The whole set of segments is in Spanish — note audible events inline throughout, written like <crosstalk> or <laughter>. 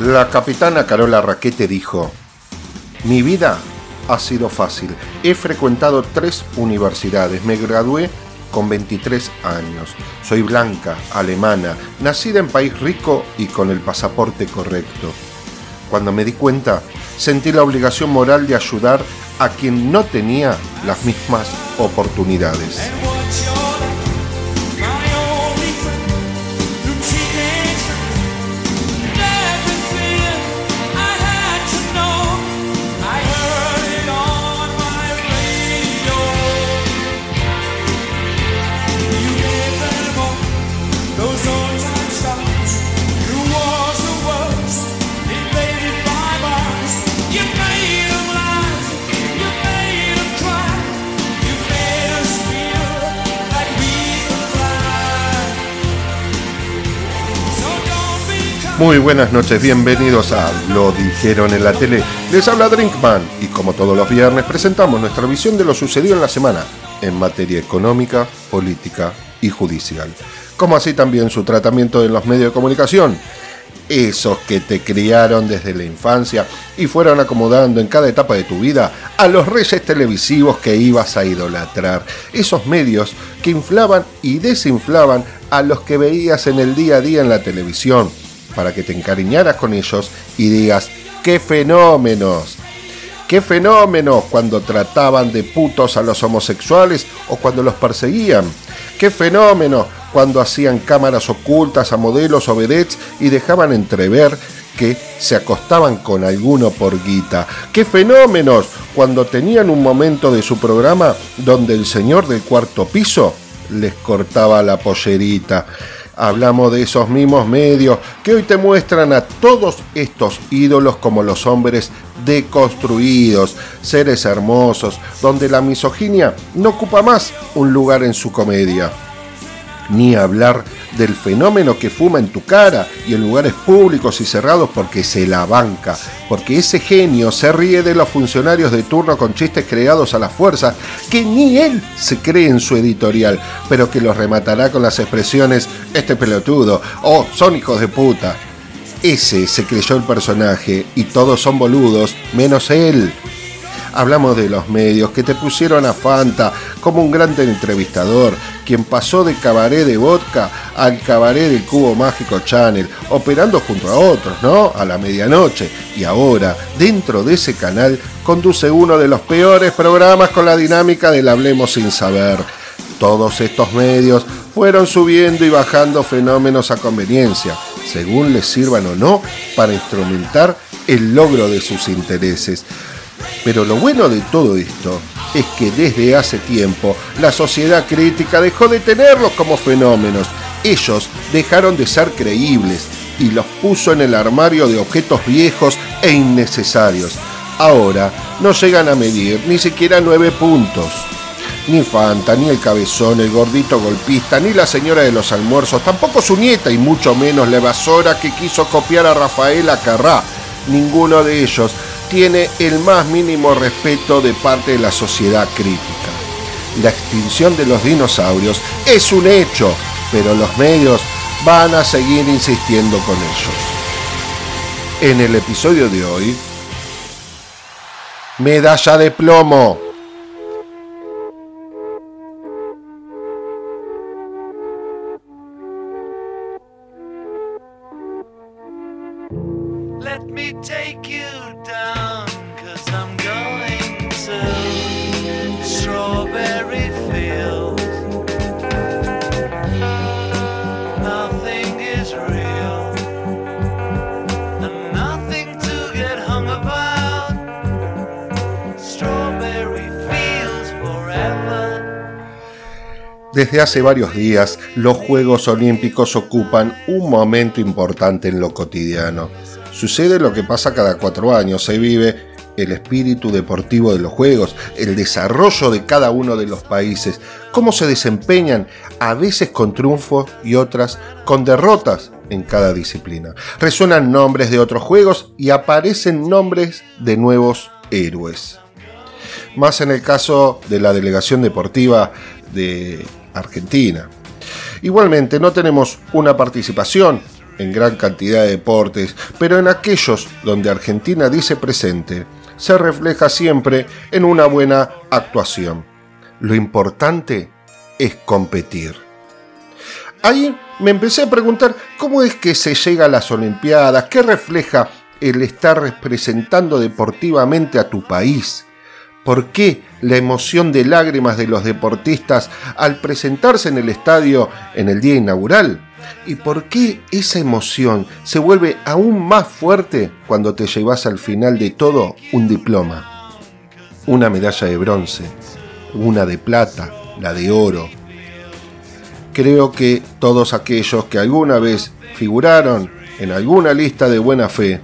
La capitana Carola Raquete dijo, mi vida ha sido fácil. He frecuentado tres universidades. Me gradué con 23 años. Soy blanca, alemana, nacida en país rico y con el pasaporte correcto. Cuando me di cuenta, sentí la obligación moral de ayudar a quien no tenía las mismas oportunidades. Muy buenas noches, bienvenidos a Lo dijeron en la tele. Les habla Drinkman y como todos los viernes presentamos nuestra visión de lo sucedido en la semana en materia económica, política y judicial. Como así también su tratamiento en los medios de comunicación. Esos que te criaron desde la infancia y fueron acomodando en cada etapa de tu vida a los reyes televisivos que ibas a idolatrar. Esos medios que inflaban y desinflaban a los que veías en el día a día en la televisión para que te encariñaras con ellos y digas, ¡qué fenómenos! ¡Qué fenómenos cuando trataban de putos a los homosexuales o cuando los perseguían! ¡Qué fenómeno cuando hacían cámaras ocultas a modelos o vedettes y dejaban entrever que se acostaban con alguno por guita. ¡Qué fenómenos cuando tenían un momento de su programa donde el señor del cuarto piso les cortaba la pollerita! Hablamos de esos mismos medios que hoy te muestran a todos estos ídolos como los hombres deconstruidos, seres hermosos, donde la misoginia no ocupa más un lugar en su comedia. Ni hablar del fenómeno que fuma en tu cara y en lugares públicos y cerrados porque se la banca, porque ese genio se ríe de los funcionarios de turno con chistes creados a la fuerza, que ni él se cree en su editorial, pero que los rematará con las expresiones este pelotudo o son hijos de puta. Ese se creyó el personaje y todos son boludos, menos él. Hablamos de los medios que te pusieron a Fanta como un gran entrevistador, quien pasó de cabaret de vodka al cabaret del Cubo Mágico Channel, operando junto a otros, ¿no? A la medianoche. Y ahora, dentro de ese canal, conduce uno de los peores programas con la dinámica del Hablemos sin saber. Todos estos medios fueron subiendo y bajando fenómenos a conveniencia, según les sirvan o no, para instrumentar el logro de sus intereses. Pero lo bueno de todo esto es que desde hace tiempo la sociedad crítica dejó de tenerlos como fenómenos. Ellos dejaron de ser creíbles y los puso en el armario de objetos viejos e innecesarios. Ahora no llegan a medir ni siquiera nueve puntos. Ni Fanta, ni el cabezón, el gordito golpista, ni la señora de los almuerzos, tampoco su nieta y mucho menos la evasora que quiso copiar a Rafaela Carrá. Ninguno de ellos tiene el más mínimo respeto de parte de la sociedad crítica. La extinción de los dinosaurios es un hecho, pero los medios van a seguir insistiendo con ellos. En el episodio de hoy, medalla de plomo. Desde hace varios días, los Juegos Olímpicos ocupan un momento importante en lo cotidiano. Sucede lo que pasa cada cuatro años, se vive el espíritu deportivo de los Juegos, el desarrollo de cada uno de los países, cómo se desempeñan, a veces con triunfos y otras con derrotas en cada disciplina. Resuenan nombres de otros Juegos y aparecen nombres de nuevos héroes. Más en el caso de la delegación deportiva de Argentina. Igualmente no tenemos una participación en gran cantidad de deportes, pero en aquellos donde Argentina dice presente, se refleja siempre en una buena actuación. Lo importante es competir. Ahí me empecé a preguntar cómo es que se llega a las Olimpiadas, qué refleja el estar representando deportivamente a tu país. ¿Por qué la emoción de lágrimas de los deportistas al presentarse en el estadio en el día inaugural? ¿Y por qué esa emoción se vuelve aún más fuerte cuando te llevas al final de todo un diploma? Una medalla de bronce, una de plata, la de oro. Creo que todos aquellos que alguna vez figuraron en alguna lista de buena fe,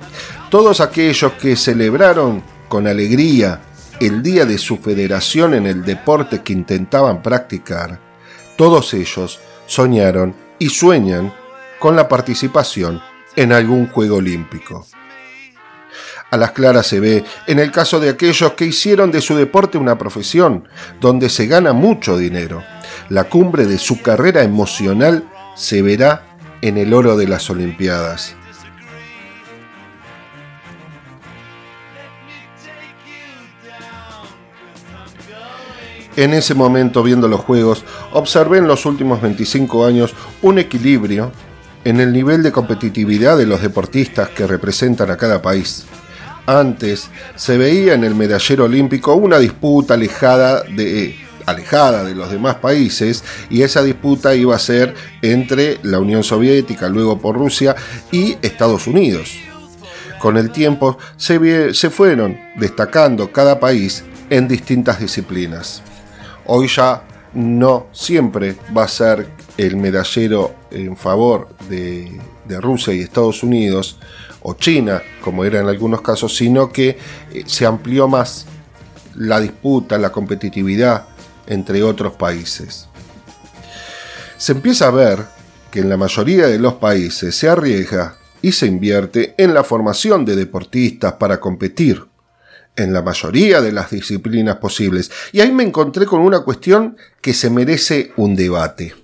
todos aquellos que celebraron con alegría el día de su federación en el deporte que intentaban practicar, todos ellos soñaron y sueñan con la participación en algún Juego Olímpico. A las claras se ve en el caso de aquellos que hicieron de su deporte una profesión, donde se gana mucho dinero. La cumbre de su carrera emocional se verá en el oro de las Olimpiadas. En ese momento, viendo los juegos, observé en los últimos 25 años un equilibrio en el nivel de competitividad de los deportistas que representan a cada país. Antes se veía en el medallero olímpico una disputa alejada de, alejada de los demás países y esa disputa iba a ser entre la Unión Soviética, luego por Rusia y Estados Unidos. Con el tiempo se, se fueron destacando cada país en distintas disciplinas. Hoy ya no siempre va a ser el medallero en favor de, Rusia y Estados Unidos o China, como era en algunos casos, sino que eh, se amplió más la disputa, la competitividad entre otros países. Se empieza a ver que en la mayoría de los países se arriesga y se invierte en la formación de deportistas para competir en la mayoría de las disciplinas posibles. Y ahí me encontré con una cuestión que se merece un debate.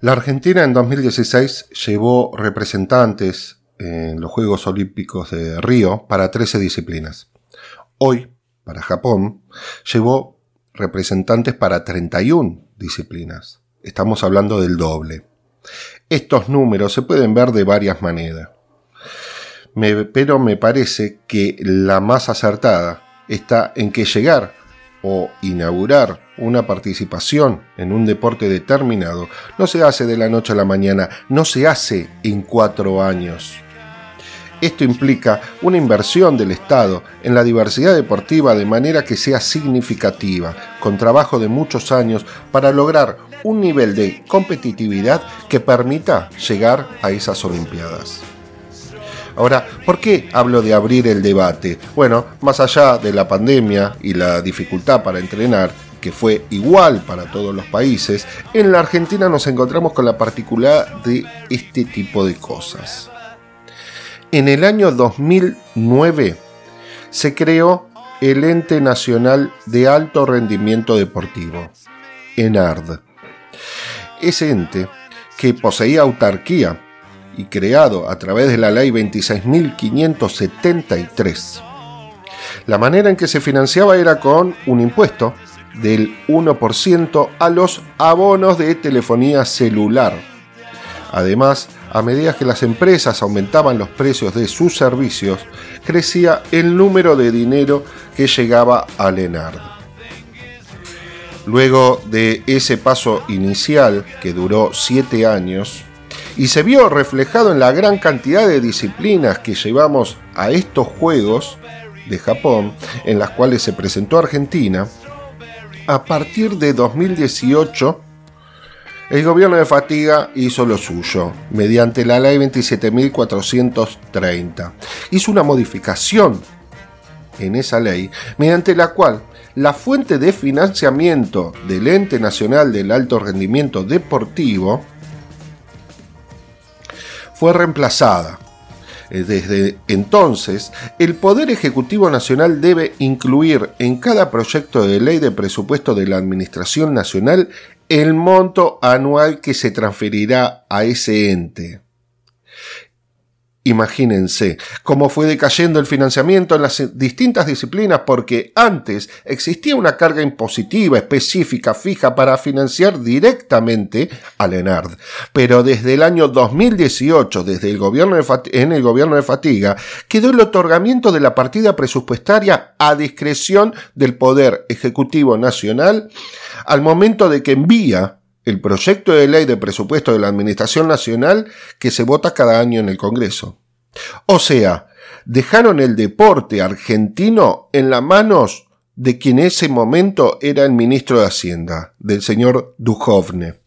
La Argentina en 2016 llevó representantes en los Juegos Olímpicos de Río para 13 disciplinas. Hoy, para Japón, llevó representantes para 31 disciplinas. Estamos hablando del doble. Estos números se pueden ver de varias maneras pero me parece que la más acertada está en que llegar o inaugurar una participación en un deporte determinado no se hace de la noche a la mañana, no se hace en cuatro años. Esto implica una inversión del Estado en la diversidad deportiva de manera que sea significativa, con trabajo de muchos años para lograr un nivel de competitividad que permita llegar a esas Olimpiadas. Ahora, ¿por qué hablo de abrir el debate? Bueno, más allá de la pandemia y la dificultad para entrenar, que fue igual para todos los países, en la Argentina nos encontramos con la particularidad de este tipo de cosas. En el año 2009 se creó el Ente Nacional de Alto Rendimiento Deportivo, ENARD. Ese ente, que poseía autarquía y creado a través de la Ley 26.573. La manera en que se financiaba era con un impuesto del 1% a los abonos de telefonía celular. Además, a medida que las empresas aumentaban los precios de sus servicios, crecía el número de dinero que llegaba al ENARD. Luego de ese paso inicial, que duró siete años, y se vio reflejado en la gran cantidad de disciplinas que llevamos a estos Juegos de Japón, en las cuales se presentó Argentina, a partir de 2018 el gobierno de Fatiga hizo lo suyo, mediante la ley 27.430. Hizo una modificación en esa ley, mediante la cual la fuente de financiamiento del Ente Nacional del Alto Rendimiento Deportivo fue reemplazada. Eh, desde entonces, el Poder Ejecutivo Nacional debe incluir en cada proyecto de ley de presupuesto de la Administración Nacional el monto anual que se transferirá a ese ente. Imagínense cómo fue decayendo el financiamiento en las distintas disciplinas porque antes existía una carga impositiva específica fija para financiar directamente al ENARD. Pero desde el año 2018, desde el gobierno en el gobierno de Fatiga, quedó el otorgamiento de la partida presupuestaria a discreción del Poder Ejecutivo Nacional al momento de que envía el proyecto de ley de presupuesto de la Administración Nacional que se vota cada año en el Congreso. O sea, dejaron el deporte argentino en las manos de quien en ese momento era el ministro de Hacienda, del señor Duhovne.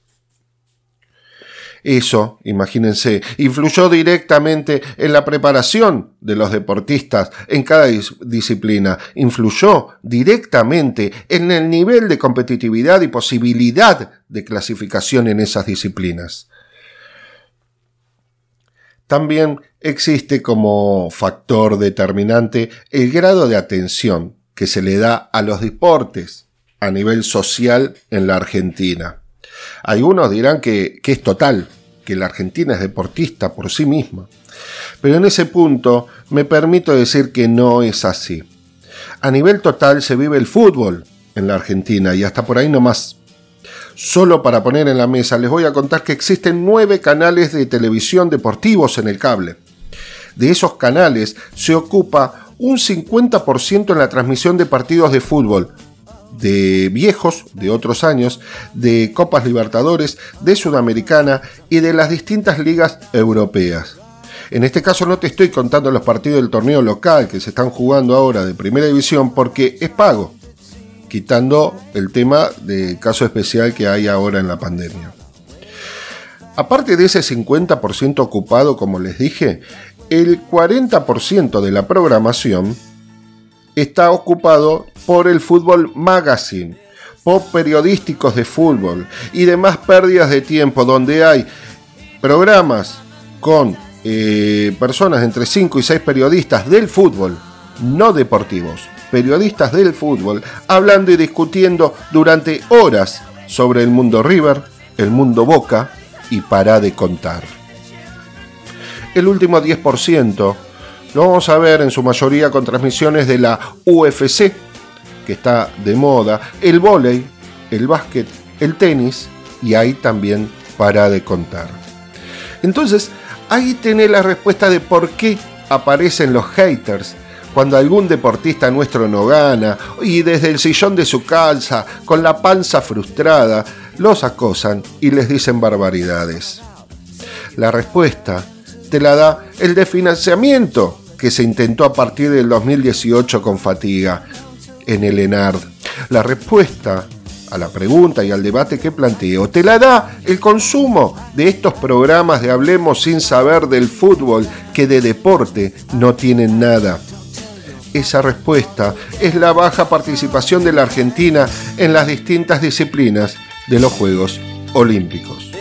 Eso, imagínense, influyó directamente en la preparación de los deportistas en cada disciplina, influyó directamente en el nivel de competitividad y posibilidad de clasificación en esas disciplinas. También existe como factor determinante el grado de atención que se le da a los deportes a nivel social en la Argentina. Algunos dirán que, es total, que la Argentina es deportista por sí misma. Pero en ese punto me permito decir que no es así. A nivel total se vive el fútbol en la Argentina y hasta por ahí no más. Solo para poner en la mesa les voy a contar que existen nueve canales de televisión deportivos en el cable. De esos canales se ocupa un 50% en la transmisión de partidos de fútbol, de viejos, de otros años, de Copas Libertadores, de Sudamericana y de las distintas ligas europeas. En este caso no te estoy contando los partidos del torneo local que se están jugando ahora de primera división porque es pago, quitando el tema de caso especial que hay ahora en la pandemia. Aparte de ese 50% ocupado, como les dije, el 40% de la programación está ocupado por el Fútbol Magazine, por periodísticos de fútbol y demás pérdidas de tiempo donde hay programas con eh, personas entre 5 y 6 periodistas del fútbol, no deportivos, periodistas del fútbol, hablando y discutiendo durante horas sobre el mundo River, el mundo Boca y para de contar. El último 10% lo vamos a ver en su mayoría con transmisiones de la UFC, que está de moda, el vóley, el básquet, el tenis y ahí también para de contar. Entonces, ahí tiene la respuesta de por qué aparecen los haters cuando algún deportista nuestro no gana y desde el sillón de su calza, con la panza frustrada, los acosan y les dicen barbaridades. La respuesta te la da el desfinanciamiento que se intentó a partir del 2018 con fatiga en el ENARD. La respuesta a la pregunta y al debate que planteo te la da el consumo de estos programas de Hablemos sin saber del fútbol que de deporte no tienen nada esa respuesta es la baja participación de la Argentina en las distintas disciplinas de los Juegos Olímpicos.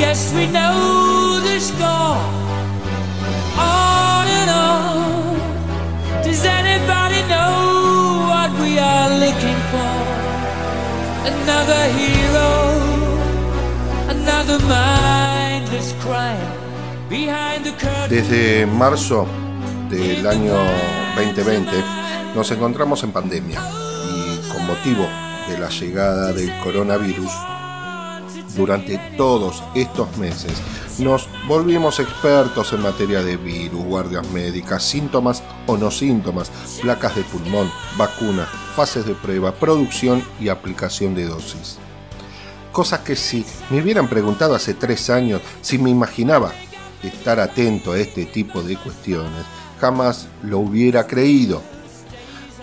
Guess we know the score. On and on. Does anybody know what we are looking for? Another hero, another mindless crime Desde marzo del año 2020 nos encontramos en pandemia y con motivo de la llegada del coronavirus, durante todos estos meses nos volvimos expertos en materia de virus, guardias médicas, síntomas o no síntomas, placas de pulmón, vacunas, fases de prueba, producción y aplicación de dosis. Cosas que si me hubieran preguntado hace tres años si me imaginaba estar atento a este tipo de cuestiones, jamás lo hubiera creído.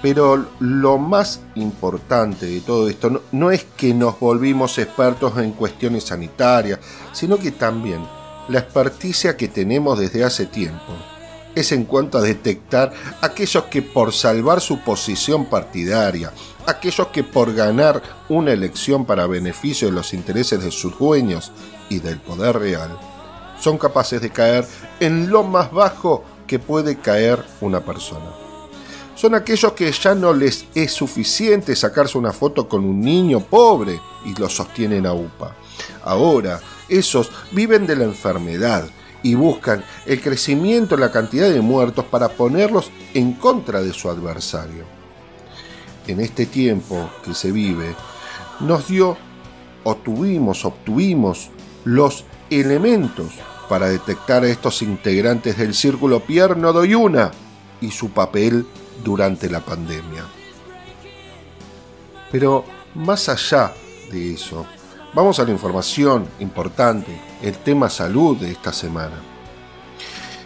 Pero lo más importante de todo esto no, es que nos volvimos expertos en cuestiones sanitarias, sino que también la experticia que tenemos desde hace tiempo es en cuanto a detectar aquellos que por salvar su posición partidaria, aquellos que por ganar una elección para beneficio de los intereses de sus dueños y del poder real, son capaces de caer en lo más bajo que puede caer una persona. Son aquellos que ya no les es suficiente sacarse una foto con un niño pobre y lo sostienen a UPA. Ahora, esos viven de la enfermedad y buscan el crecimiento en la cantidad de muertos para ponerlos en contra de su adversario. En este tiempo que se vive, nos dio o tuvimos, obtuvimos los elementos para detectar a estos integrantes del círculo Pierno Doyuna y su papel durante la pandemia. Pero más allá de eso, vamos a la información importante, el tema salud de esta semana.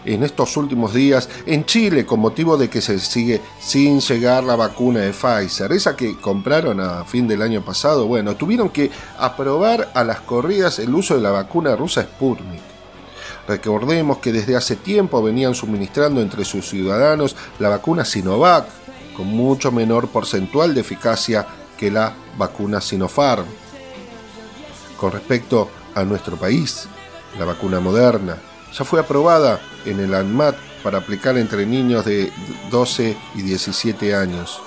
En estos últimos días, en Chile, con motivo de que se sigue sin llegar la vacuna de Pfizer, esa que compraron a fin del año pasado, bueno, tuvieron que aprobar a las corridas el uso de la vacuna rusa Sputnik. Recordemos que desde hace tiempo venían suministrando entre sus ciudadanos la vacuna Sinovac, con mucho menor porcentual de eficacia que la vacuna Sinopharm. Con respecto a nuestro país, la vacuna moderna ya fue aprobada en el ANMAT para aplicar entre niños de 12 y 17 años.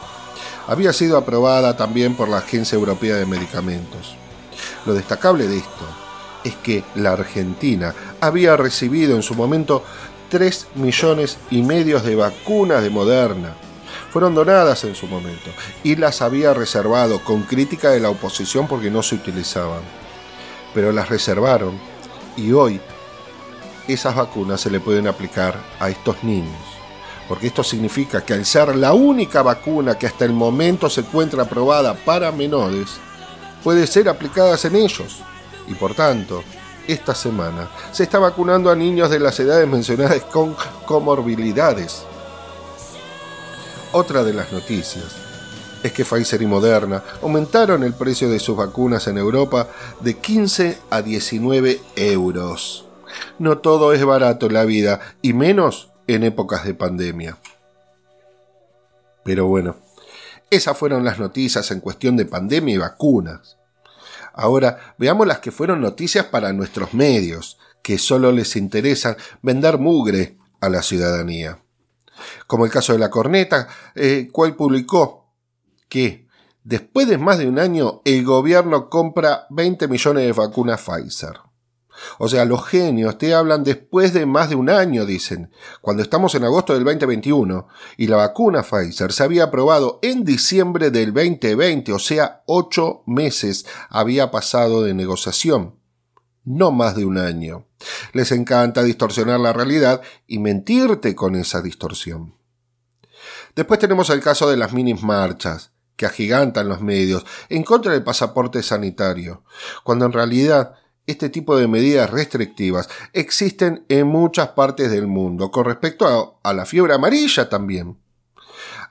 Había sido aprobada también por la Agencia Europea de Medicamentos. Lo destacable de esto es que la Argentina había recibido en su momento 3 millones y medio de vacunas de Moderna. Fueron donadas en su momento y las había reservado con crítica de la oposición porque no se utilizaban. Pero las reservaron y hoy esas vacunas se le pueden aplicar a estos niños. Porque esto significa que al ser la única vacuna que hasta el momento se encuentra aprobada para menores, puede ser aplicada en ellos y por tanto, esta semana se está vacunando a niños de las edades mencionadas con comorbilidades. Otra de las noticias es que Pfizer y Moderna aumentaron el precio de sus vacunas en Europa de 15 a 19 euros. No todo es barato en la vida, y menos en épocas de pandemia. Pero bueno, esas fueron las noticias en cuestión de pandemia y vacunas. Ahora veamos las que fueron noticias para nuestros medios, que solo les interesan vender mugre a la ciudadanía. Como el caso de la corneta, eh, cual publicó que después de más de un año el gobierno compra 20 millones de vacunas Pfizer. O sea, los genios te hablan después de más de un año, dicen, cuando estamos en agosto del 2021 y la vacuna Pfizer se había aprobado en diciembre del 2020, o sea, ocho meses había pasado de negociación. No más de un año. Les encanta distorsionar la realidad y mentirte con esa distorsión. Después tenemos el caso de las minis marchas, que agigantan los medios en contra del pasaporte sanitario, cuando en realidad este tipo de medidas restrictivas existen en muchas partes del mundo, con respecto a, la fiebre amarilla también.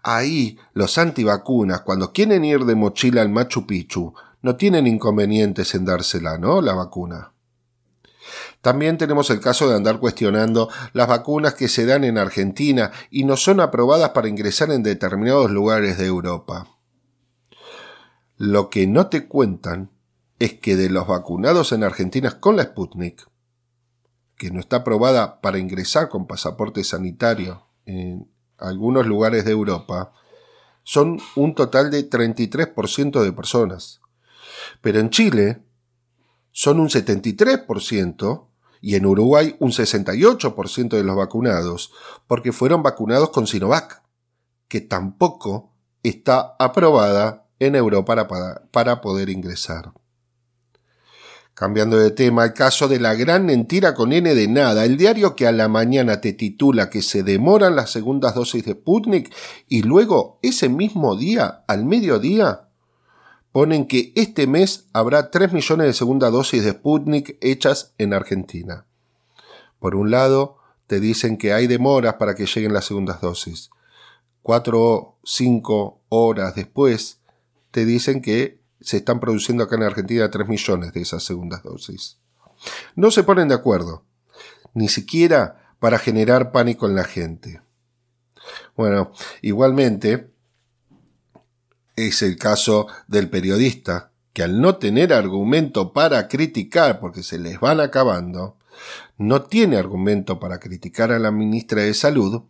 Ahí los antivacunas, cuando quieren ir de mochila al Machu Picchu, no tienen inconvenientes en dársela, ¿no? La vacuna. También tenemos el caso de andar cuestionando las vacunas que se dan en Argentina y no son aprobadas para ingresar en determinados lugares de Europa. Lo que no te cuentan es que de los vacunados en Argentina con la Sputnik, que no está aprobada para ingresar con pasaporte sanitario en algunos lugares de Europa, son un total de 33% de personas. Pero en Chile son un 73% y en Uruguay un 68% de los vacunados, porque fueron vacunados con Sinovac, que tampoco está aprobada en Europa para, para poder ingresar. Cambiando de tema, el caso de la gran mentira con N de nada, el diario que a la mañana te titula que se demoran las segundas dosis de Sputnik y luego ese mismo día, al mediodía, ponen que este mes habrá 3 millones de segundas dosis de Sputnik hechas en Argentina. Por un lado, te dicen que hay demoras para que lleguen las segundas dosis. Cuatro o cinco horas después, te dicen que se están produciendo acá en Argentina 3 millones de esas segundas dosis. No se ponen de acuerdo, ni siquiera para generar pánico en la gente. Bueno, igualmente es el caso del periodista que al no tener argumento para criticar, porque se les van acabando, no tiene argumento para criticar a la ministra de Salud,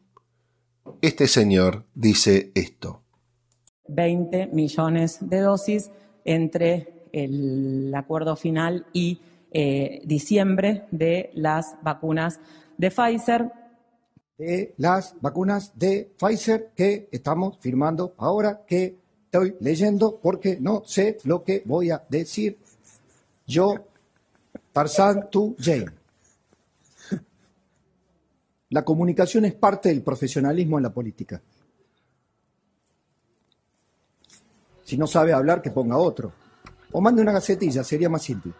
este señor dice esto. 20 millones de dosis entre el acuerdo final y eh, diciembre de las vacunas de Pfizer. De las vacunas de Pfizer que estamos firmando ahora, que estoy leyendo porque no sé lo que voy a decir. Yo, Tarzan, tú, Jane. La comunicación es parte del profesionalismo en la política. Si no sabe hablar, que ponga otro. O mande una gacetilla, sería más simple.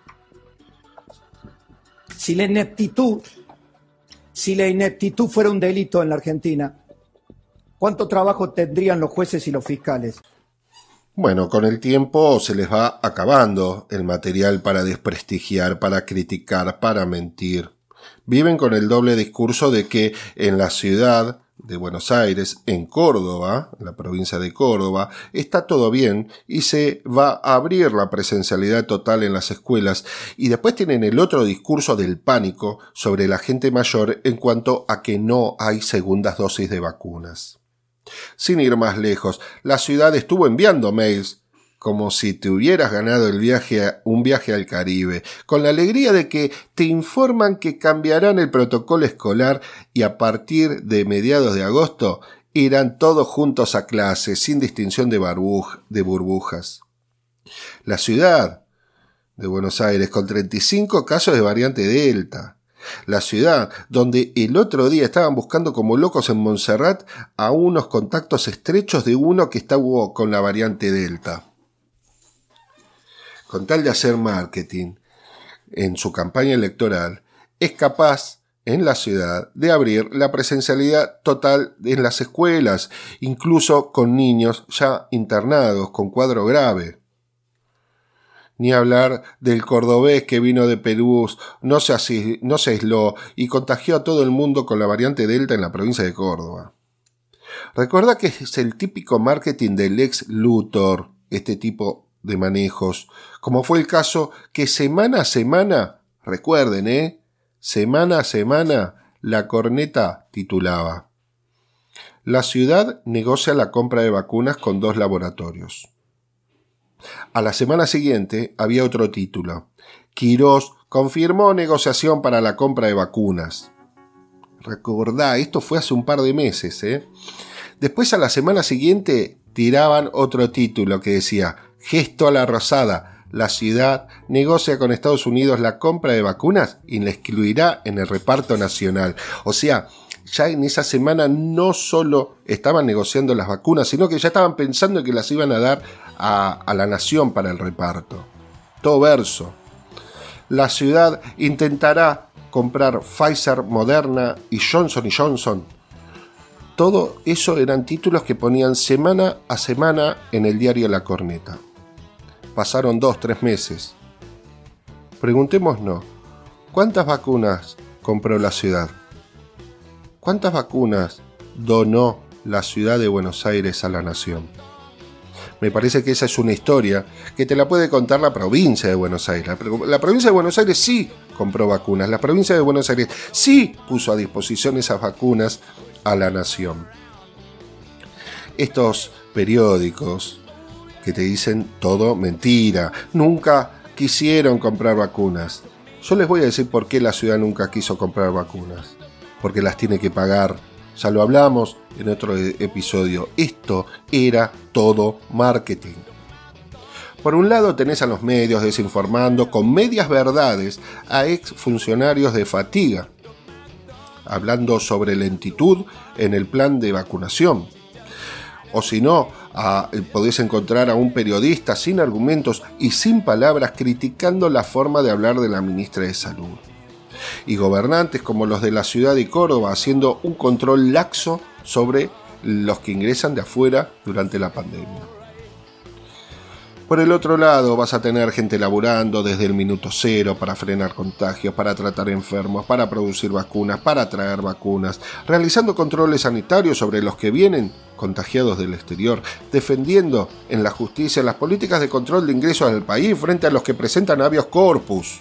Si la ineptitud, si la ineptitud fuera un delito en la Argentina, ¿cuánto trabajo tendrían los jueces y los fiscales? Bueno, con el tiempo se les va acabando el material para desprestigiar, para criticar, para mentir. Viven con el doble discurso de que en la ciudad de Buenos Aires, en Córdoba, la provincia de Córdoba, está todo bien y se va a abrir la presencialidad total en las escuelas y después tienen el otro discurso del pánico sobre la gente mayor en cuanto a que no hay segundas dosis de vacunas. Sin ir más lejos, la ciudad estuvo enviando mails como si te hubieras ganado el viaje un viaje al Caribe, con la alegría de que te informan que cambiarán el protocolo escolar y a partir de mediados de agosto irán todos juntos a clase, sin distinción de, de burbujas. La ciudad de Buenos Aires, con 35 casos de variante Delta. La ciudad donde el otro día estaban buscando como locos en Montserrat a unos contactos estrechos de uno que estaba con la variante Delta con tal de hacer marketing en su campaña electoral, es capaz en la ciudad de abrir la presencialidad total en las escuelas, incluso con niños ya internados con cuadro grave. Ni hablar del cordobés que vino de Perú, no se, no se aisló y contagió a todo el mundo con la variante Delta en la provincia de Córdoba. Recuerda que es el típico marketing del ex Luthor, este tipo de manejos, como fue el caso que semana a semana, recuerden, ¿eh? Semana a semana, la corneta titulaba. La ciudad negocia la compra de vacunas con dos laboratorios. A la semana siguiente había otro título. Quirós confirmó negociación para la compra de vacunas. Recordá, esto fue hace un par de meses, ¿eh? Después a la semana siguiente tiraban otro título que decía Gesto a la Rosada. La ciudad negocia con Estados Unidos la compra de vacunas y la excluirá en el reparto nacional. O sea, ya en esa semana no solo estaban negociando las vacunas, sino que ya estaban pensando que las iban a dar a, a la nación para el reparto. Todo verso. La ciudad intentará comprar Pfizer, Moderna y Johnson Johnson. Todo eso eran títulos que ponían semana a semana en el diario La Corneta. Pasaron dos, tres meses. Preguntémonos, ¿cuántas vacunas compró la ciudad? ¿Cuántas vacunas donó la ciudad de Buenos Aires a la nación? Me parece que esa es una historia que te la puede contar la provincia de Buenos Aires. La, provincia de Buenos Aires sí compró vacunas. La provincia de Buenos Aires sí puso a disposición esas vacunas a la nación. Estos periódicos que te dicen todo mentira. Nunca quisieron comprar vacunas. Yo les voy a decir por qué la ciudad nunca quiso comprar vacunas. Porque las tiene que pagar. Ya lo hablamos en otro e-, episodio. Esto era todo marketing. Por un lado tenés a los medios desinformando con medias verdades a ex funcionarios de fatiga, hablando sobre lentitud en el plan de vacunación. O si no, eh, podés encontrar a un periodista sin argumentos y sin palabras criticando la forma de hablar de la ministra de Salud. Y gobernantes como los de la ciudad de Córdoba haciendo un control laxo sobre los que ingresan de afuera durante la pandemia. Por el otro lado, vas a tener gente laburando desde el minuto cero para frenar contagios, para tratar enfermos, para producir vacunas, para traer vacunas, realizando controles sanitarios sobre los que vienen contagiados del exterior, defendiendo en la justicia las políticas de control de ingresos al país frente a los que presentan habeas corpus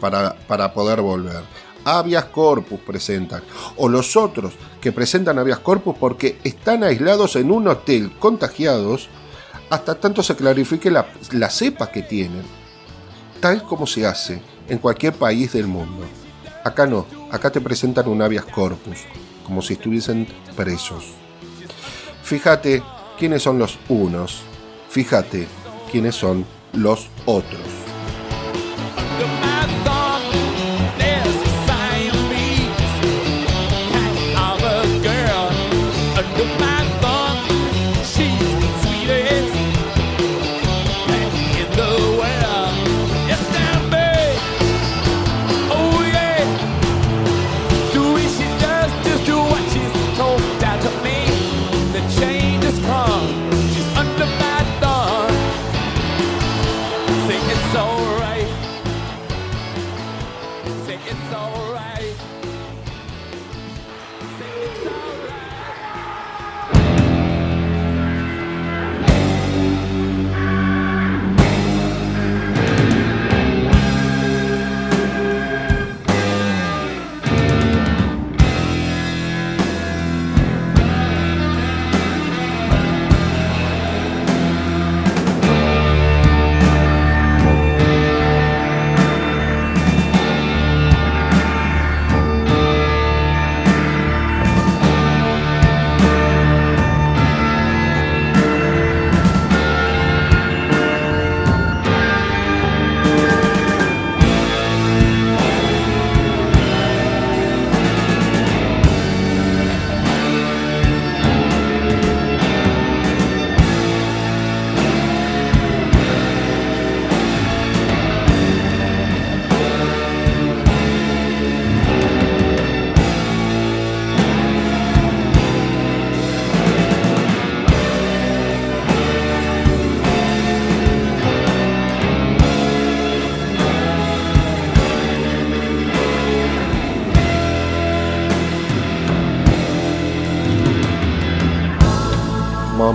para, para poder volver. Habeas corpus presentan, o los otros que presentan habeas corpus porque están aislados en un hotel contagiados hasta tanto se clarifique la, cepa que tienen, tal como se hace en cualquier país del mundo. Acá no, acá te presentan un habeas corpus, como si estuviesen presos. Fíjate quiénes son los unos, fíjate quiénes son los otros.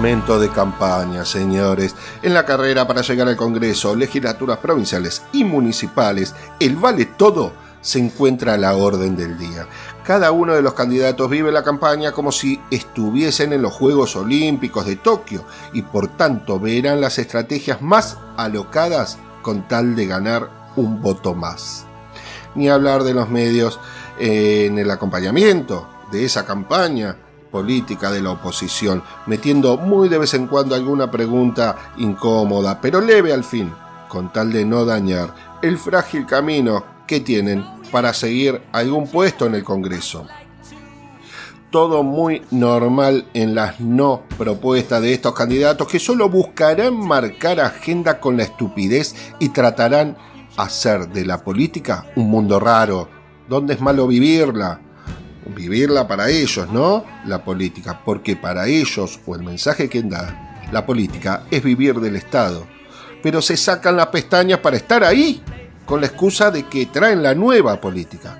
De campaña, señores. En la carrera para llegar al Congreso, legislaturas provinciales y municipales, el vale todo se encuentra a la orden del día. Cada uno de los candidatos vive la campaña como si estuviesen en los Juegos Olímpicos de Tokio y por tanto verán las estrategias más alocadas con tal de ganar un voto más. Ni hablar de los medios en el acompañamiento de esa campaña, política de la oposición, metiendo muy de vez en cuando alguna pregunta incómoda, pero leve al fin, con tal de no dañar el frágil camino que tienen para seguir algún puesto en el Congreso. Todo muy normal en las no propuestas de estos candidatos que solo buscarán marcar agenda con la estupidez y tratarán hacer de la política un mundo raro, donde es malo vivirla, vivirla para ellos, ¿no? La política, porque para ellos, o el mensaje que da, la política es vivir del Estado. Pero se sacan las pestañas para estar ahí, con la excusa de que traen la nueva política.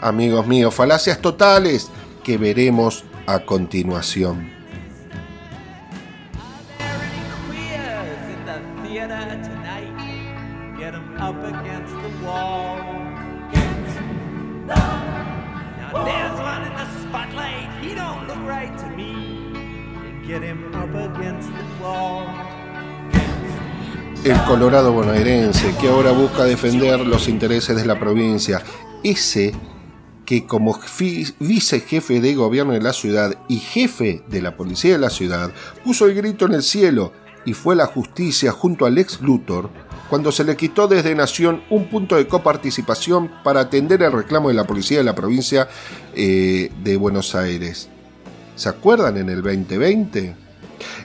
Amigos míos, falacias totales que veremos a continuación. El Colorado bonaerense, que ahora busca defender los intereses de la provincia. Ese que como vicejefe de gobierno de la ciudad y jefe de la policía de la ciudad, puso el grito en el cielo y fue la justicia junto al ex Luthor cuando se le quitó desde Nación un punto de coparticipación para atender el reclamo de la policía de la provincia eh, de Buenos Aires. ¿Se acuerdan en el 2020?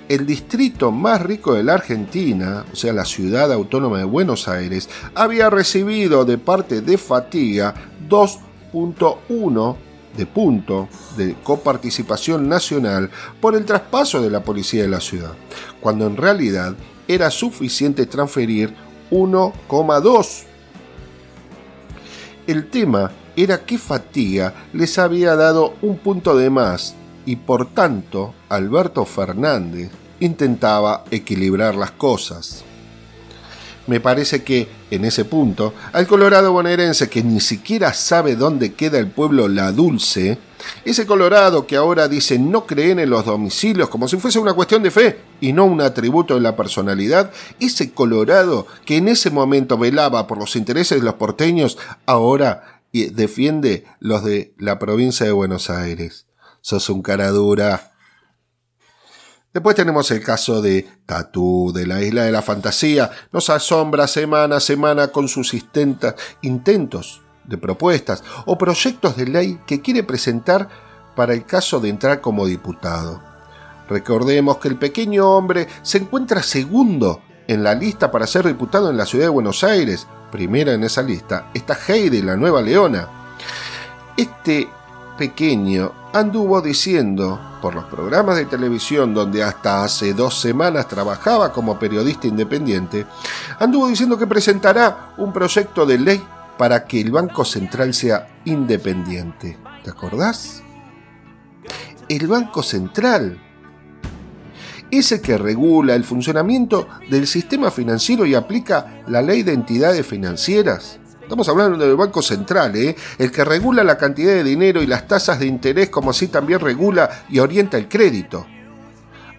El distrito más rico de la Argentina, o sea, la ciudad autónoma de Buenos Aires, había recibido de parte de Fatiga 2.1 de punto de coparticipación nacional por el traspaso de la policía de la ciudad, cuando en realidad era suficiente transferir 1,2. El tema era que Fatiga les había dado un punto de más y por tanto Alberto Fernández intentaba equilibrar las cosas. Me parece que, en ese punto, al colorado bonaerense que ni siquiera sabe dónde queda el pueblo La Dulce, ese colorado que ahora dice no creen en los domicilios como si fuese una cuestión de fe y no un atributo de la personalidad, ese colorado que en ese momento velaba por los intereses de los porteños, ahora defiende los de la provincia de Buenos Aires. Sos un cara dura. Después tenemos el caso de Tatú, de la isla de la fantasía. Nos asombra semana a semana con sus intentos de propuestas o proyectos de ley que quiere presentar para el caso de entrar como diputado. Recordemos que el pequeño hombre se encuentra segundo en la lista para ser diputado en la ciudad de Buenos Aires. Primera en esa lista está Heidi, la nueva leona. Este pequeño anduvo diciendo por los programas de televisión donde hasta hace dos semanas trabajaba como periodista independiente, anduvo diciendo que presentará un proyecto de ley para que el Banco Central sea independiente. ¿Te acordás? El Banco Central es el que regula el funcionamiento del sistema financiero y aplica la ley de entidades financieras. Estamos hablando del Banco Central, ¿eh? el que regula la cantidad de dinero y las tasas de interés, como así también regula y orienta el crédito.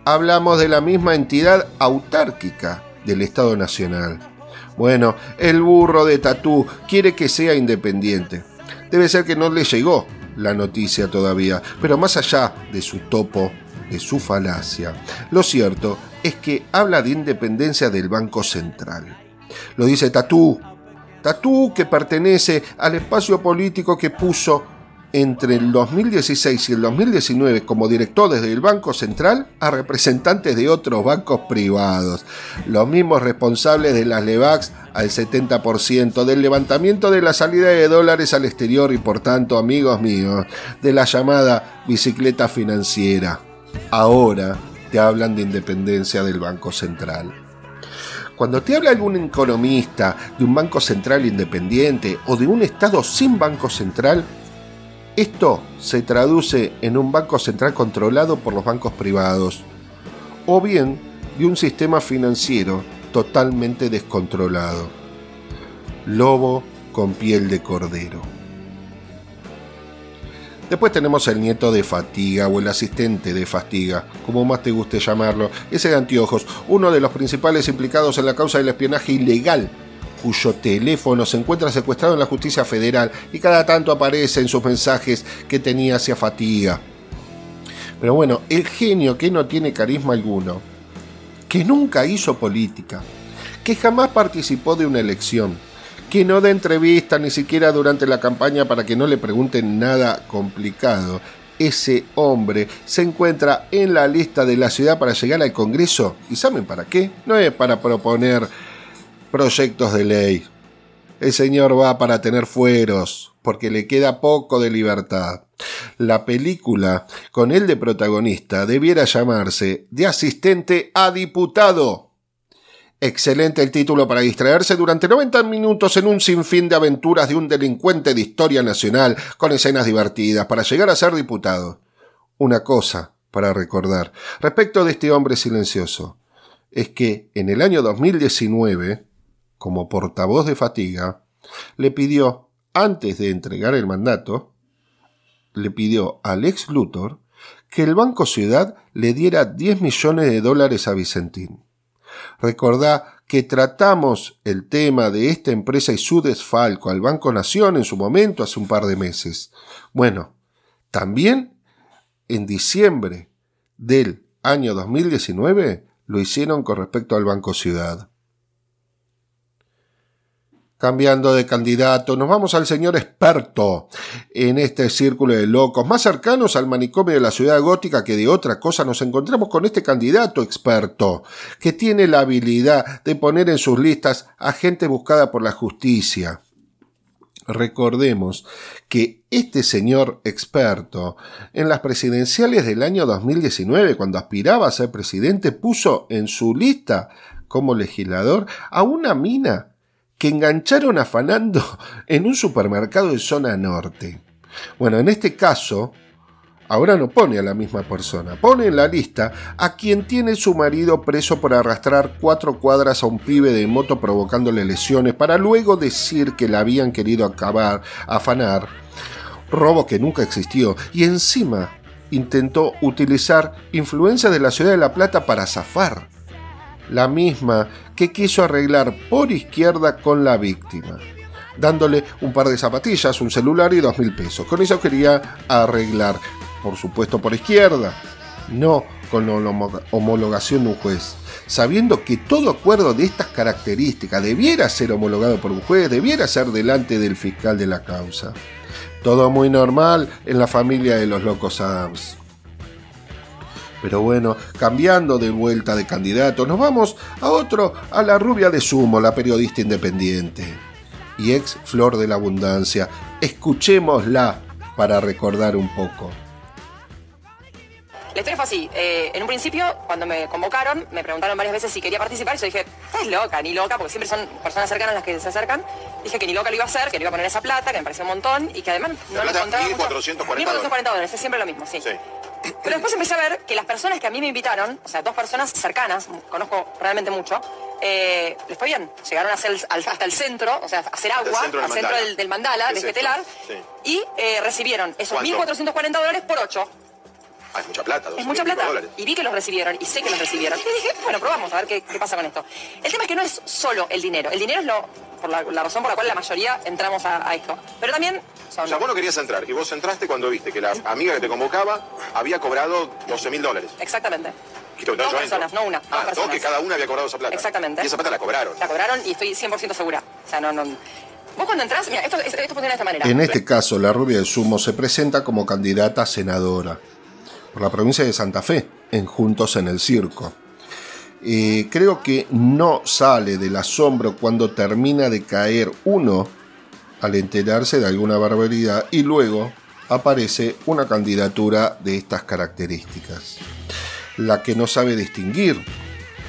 Hablamos de la misma entidad autárquica del Estado Nacional. Bueno, el burro de Tatú quiere que sea independiente. Debe ser que no le llegó la noticia todavía, pero más allá de su topo, de su falacia, lo cierto es que habla de independencia del Banco Central. Lo dice Tatú, Tatú que pertenece al espacio político que puso entre el 2016 y el 2019 como director desde el Banco Central a representantes de otros bancos privados, los mismos responsables de las LEVAX al 70%, del levantamiento de la salida de dólares al exterior y por tanto, amigos míos, de la llamada bicicleta financiera. Ahora te hablan de independencia del Banco Central. Cuando te habla algún economista de un banco central independiente o de un Estado sin banco central, esto se traduce en un banco central controlado por los bancos privados o bien de un sistema financiero totalmente descontrolado. Lobo con piel de cordero. Después tenemos el nieto de Fatiga o el asistente de Fatiga, como más te guste llamarlo, ese de anteojos, uno de los principales implicados en la causa del espionaje ilegal cuyo teléfono se encuentra secuestrado en la justicia federal y cada tanto aparece en sus mensajes que tenía hacia fatiga. Pero bueno, el genio que no tiene carisma alguno, que nunca hizo política, que jamás participó de una elección, que no da entrevista ni siquiera durante la campaña para que no le pregunten nada complicado, ese hombre se encuentra en la lista de la ciudad para llegar al Congreso. ¿Y saben para qué? No es para proponer proyectos de ley. El señor va para tener fueros, porque le queda poco de libertad. La película, con él de protagonista, debiera llamarse De asistente a diputado. Excelente el título para distraerse durante 90 minutos en un sinfín de aventuras de un delincuente de historia nacional con escenas divertidas para llegar a ser diputado. Una cosa para recordar respecto de este hombre silencioso es que en el año 2019 como portavoz de Fatiga, le pidió, antes de entregar el mandato, le pidió al ex Luthor que el Banco Ciudad le diera 10 millones de dólares a Vicentín. Recordá que tratamos el tema de esta empresa y su desfalco al Banco Nación en su momento hace un par de meses. Bueno, también en diciembre del año 2019 lo hicieron con respecto al Banco Ciudad. Cambiando de candidato, nos vamos al señor experto en este círculo de locos, más cercanos al manicomio de la ciudad gótica que de otra cosa, nos encontramos con este candidato experto, que tiene la habilidad de poner en sus listas a gente buscada por la justicia. Recordemos que este señor experto en las presidenciales del año 2019, cuando aspiraba a ser presidente, puso en su lista como legislador a una mina que engancharon afanando en un supermercado de zona norte. Bueno, en este caso, ahora no pone a la misma persona, pone en la lista a quien tiene su marido preso por arrastrar cuatro cuadras a un pibe de moto provocándole lesiones para luego decir que la habían querido acabar, afanar, robo que nunca existió, y encima intentó utilizar influencia de la ciudad de La Plata para zafar la misma que quiso arreglar por izquierda con la víctima, dándole un par de zapatillas, un celular y dos mil pesos. Con eso quería arreglar, por supuesto por izquierda, no con la homologación de un juez, sabiendo que todo acuerdo de estas características debiera ser homologado por un juez, debiera ser delante del fiscal de la causa. Todo muy normal en la familia de los locos Adams. Pero bueno, cambiando de vuelta de candidato, nos vamos a otro, a la rubia de Sumo, la periodista independiente. Y ex Flor de la Abundancia. Escuchémosla para recordar un poco. La historia fue así. Eh, en un principio, cuando me convocaron, me preguntaron varias veces si quería participar. Y yo dije, estás loca, ni loca, porque siempre son personas cercanas las que se acercan. Dije que ni loca lo iba a hacer, que le iba a poner esa plata, que me parecía un montón y que además no la le contaba. 1440 1440 dólares, es siempre lo mismo, sí. Sí. Pero después empecé a ver que las personas que a mí me invitaron, o sea, dos personas cercanas, conozco realmente mucho, eh, les fue bien. Llegaron a hacer el- al- hasta el centro, o sea, a hacer agua, centro al centro del, del mandala, ¿Qué de es esto? telar, Sí. y eh, recibieron esos ¿Cuánto? 1.440 dólares por 8. Es mucha plata, Es mucha 2.000 plata. dólares. Y vi que los recibieron, y sé que los recibieron. Y dije, bueno, probamos a ver qué, qué pasa con esto. El tema es que no es solo el dinero. El dinero es lo, por la, la razón por la cual la mayoría entramos a, a esto. Pero también son... O sea, vos no querías entrar y vos entraste cuando viste que la amiga que te convocaba había cobrado 12 mil dólares. Exactamente. Entonces Dos entro. personas, no una, Ah, dos personas. que cada una había cobrado esa plata. Exactamente. Y esa plata la cobraron. La cobraron y estoy 100% segura. O sea, no, no... Vos cuando entras, mira, esto, esto funciona de esta manera. En este caso, la rubia de Sumo se presenta como candidata a senadora por la provincia de Santa Fe, en Juntos en el Circo. Eh, creo que no sale del asombro cuando termina de caer uno al enterarse de alguna barbaridad y luego aparece una candidatura de estas características. La que no sabe distinguir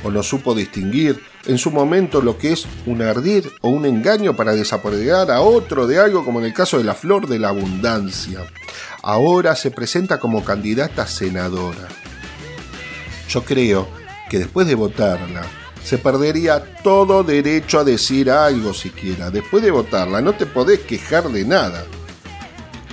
o no supo distinguir en su momento lo que es un ardid o un engaño para desapoderar a otro de algo como en el caso de la flor de la abundancia. Ahora se presenta como candidata senadora. Yo creo que después de votarla se perdería todo derecho a decir algo siquiera. Después de votarla no te podés quejar de nada.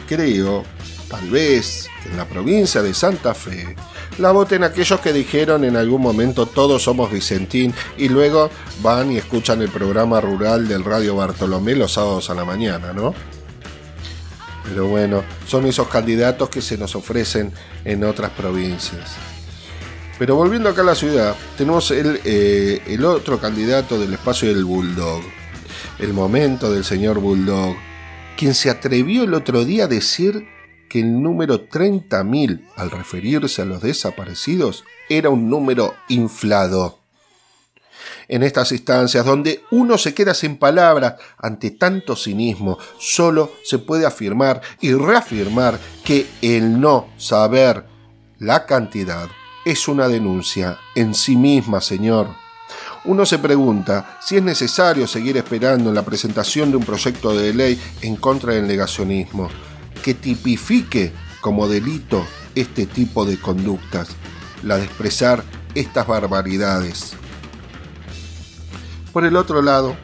Creo, tal vez, que en la provincia de Santa Fe la voten aquellos que dijeron en algún momento todos somos Vicentín y luego van y escuchan el programa rural del Radio Bartolomé los sábados a la mañana, ¿no? Pero bueno, son esos candidatos que se nos ofrecen en otras provincias. Pero volviendo acá a la ciudad, tenemos el, eh, el otro candidato del espacio del Bulldog. El momento del señor Bulldog, quien se atrevió el otro día a decir que el número 30.000 al referirse a los desaparecidos era un número inflado. En estas instancias donde uno se queda sin palabras ante tanto cinismo, solo se puede afirmar y reafirmar que el no saber la cantidad es una denuncia en sí misma, señor. Uno se pregunta si es necesario seguir esperando en la presentación de un proyecto de ley en contra del negacionismo que tipifique como delito este tipo de conductas, la de expresar estas barbaridades. Por el otro lado,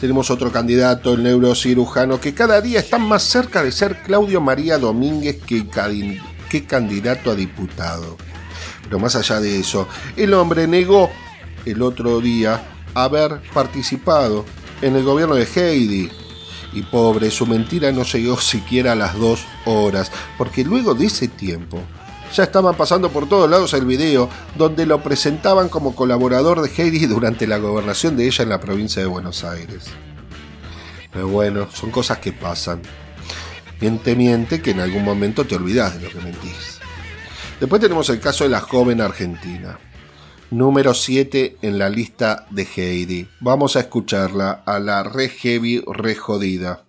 tenemos otro candidato, el neurocirujano, que cada día está más cerca de ser Claudio María Domínguez que, candidato a diputado. Pero más allá de eso, el hombre negó el otro día haber participado en el gobierno de Heidi. Y pobre, su mentira no llegó siquiera a las dos horas, porque luego de ese tiempo ya estaban pasando por todos lados el video donde lo presentaban como colaborador de Heidi durante la gobernación de ella en la provincia de Buenos Aires. Pero bueno, son cosas que pasan. Miente, miente, que en algún momento te olvidas de lo que mentís. Después tenemos el caso de la joven argentina. Número 7 en la lista de Heidi. Vamos a escucharla a la re heavy, re jodida.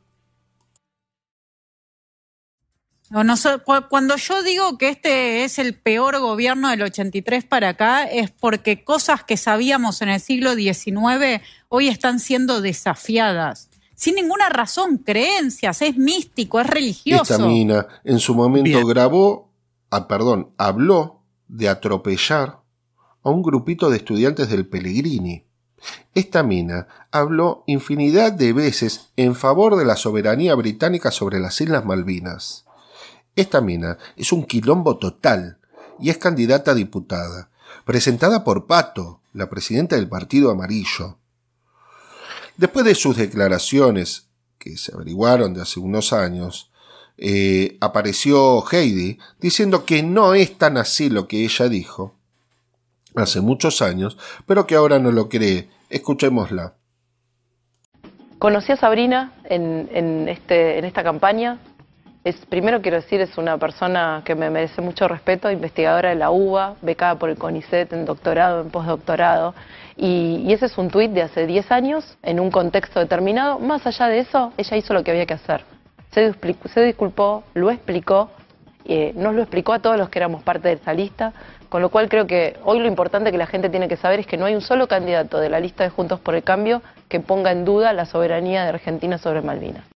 Cuando yo digo que este es el peor gobierno del 83 para acá, es porque cosas que sabíamos en el siglo XIX hoy están siendo desafiadas. Sin ninguna razón, creencias, es místico, es religioso. Esta mina en su momento grabó, ah, perdón, habló de atropellar a un grupito de estudiantes del Pellegrini. Esta mina habló infinidad de veces en favor de la soberanía británica sobre las Islas Malvinas. Esta mina es un quilombo total y es candidata a diputada, presentada por Pato, la presidenta del Partido Amarillo. Después de sus declaraciones, que se averiguaron de hace unos años, eh, apareció Heidi diciendo que no es tan así lo que ella dijo hace muchos años, pero que ahora no lo cree. Escuchémosla. Conocí a Sabrina en, en, este, en esta campaña es, primero quiero decir, es una persona que me merece mucho respeto, investigadora de la UBA, becada por el CONICET en doctorado, en postdoctorado. Y, ese es un tuit de hace 10 años, en un contexto determinado. Más allá de eso, ella hizo lo que había que hacer. Se, se disculpó, lo explicó, eh, nos lo explicó a todos los que éramos parte de esa lista, con lo cual creo que hoy lo importante que la gente tiene que saber es que no hay un solo candidato de la lista de Juntos por el Cambio que ponga en duda la soberanía de Argentina sobre Malvinas.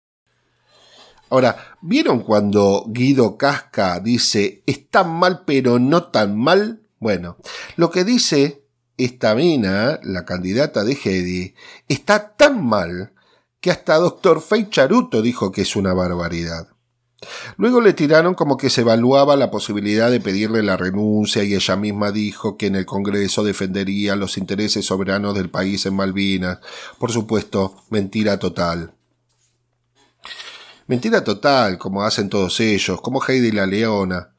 Ahora, ¿vieron cuando Guido Casca dice está mal pero no tan mal? Bueno, lo que dice esta mina, la candidata de Hedy, está tan mal que hasta Dr. Fey Charuto dijo que es una barbaridad. Luego le tiraron como que se evaluaba la posibilidad de pedirle la renuncia y ella misma dijo que en el Congreso defendería los intereses soberanos del país en Malvinas. Por supuesto, mentira total. Mentira total, como hacen todos ellos, como Heidi la Leona,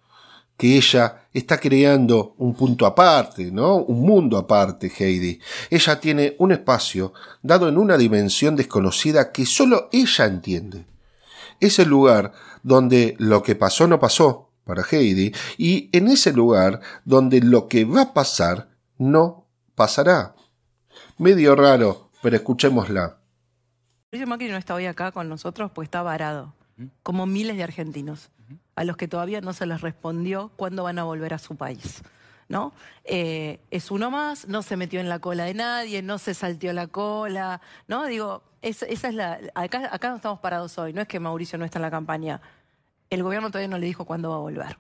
que ella está creando un punto aparte, ¿no? Un mundo aparte, Heidi. Ella tiene un espacio dado en una dimensión desconocida que solo ella entiende. Es el lugar donde lo que pasó no pasó para Heidi y en ese lugar donde lo que va a pasar no pasará. Medio raro, pero escuchémosla. Mauricio Macri no está hoy acá con nosotros pues está varado, como miles de argentinos, a los que todavía no se les respondió cuándo van a volver a su país. ¿no? Eh, es uno más, no se metió en la cola de nadie, no se salteó la cola, ¿no? Digo, esa es la. Acá, acá no estamos parados hoy, no es que Mauricio no está en la campaña. El gobierno todavía no le dijo cuándo va a volver.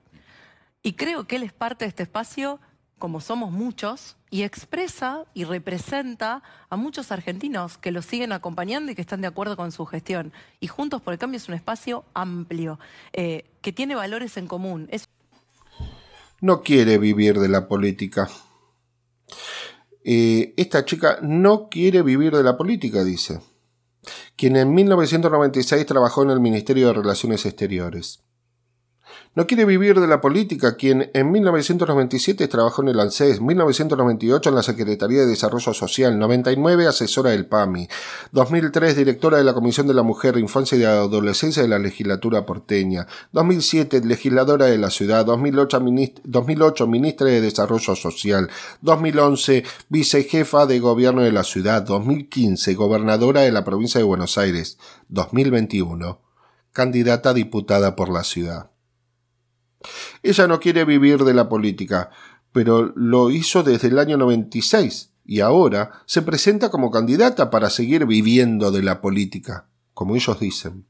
Y creo que él es parte de este espacio como somos muchos, y expresa y representa a muchos argentinos que lo siguen acompañando y que están de acuerdo con su gestión. Y Juntos por el Cambio es un espacio amplio, eh, que tiene valores en común. No quiere vivir de la política. Eh, esta chica no quiere vivir de la política, dice. Quien en 1996 trabajó en el Ministerio de Relaciones Exteriores. No quiere vivir de la política, quien en 1997 trabajó en el ANSES, 1998 en la Secretaría de Desarrollo Social, 99 asesora del PAMI, 2003 directora de la Comisión de la Mujer, Infancia y Adolescencia de la Legislatura porteña, 2007 legisladora de la ciudad, 2008, 2008 ministra de Desarrollo Social, 2011 vicejefa de gobierno de la ciudad, 2015 gobernadora de la provincia de Buenos Aires, 2021 candidata a diputada por la ciudad. Ella no quiere vivir de la política, pero lo hizo desde el año 96 y ahora se presenta como candidata para seguir viviendo de la política, como ellos dicen.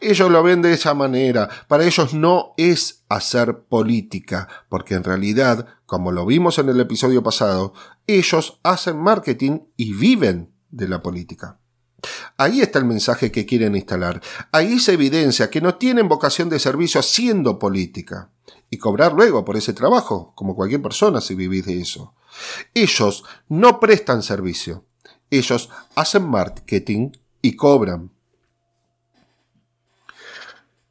Ellos lo ven de esa manera. Para ellos no es hacer política, porque en realidad, como lo vimos en el episodio pasado, ellos hacen marketing y viven de la política. Ahí está el mensaje que quieren instalar. Ahí se evidencia que no tienen vocación de servicio haciendo política. Y cobrar luego por ese trabajo, como cualquier persona si vivís de eso. Ellos no prestan servicio. Ellos hacen marketing y cobran.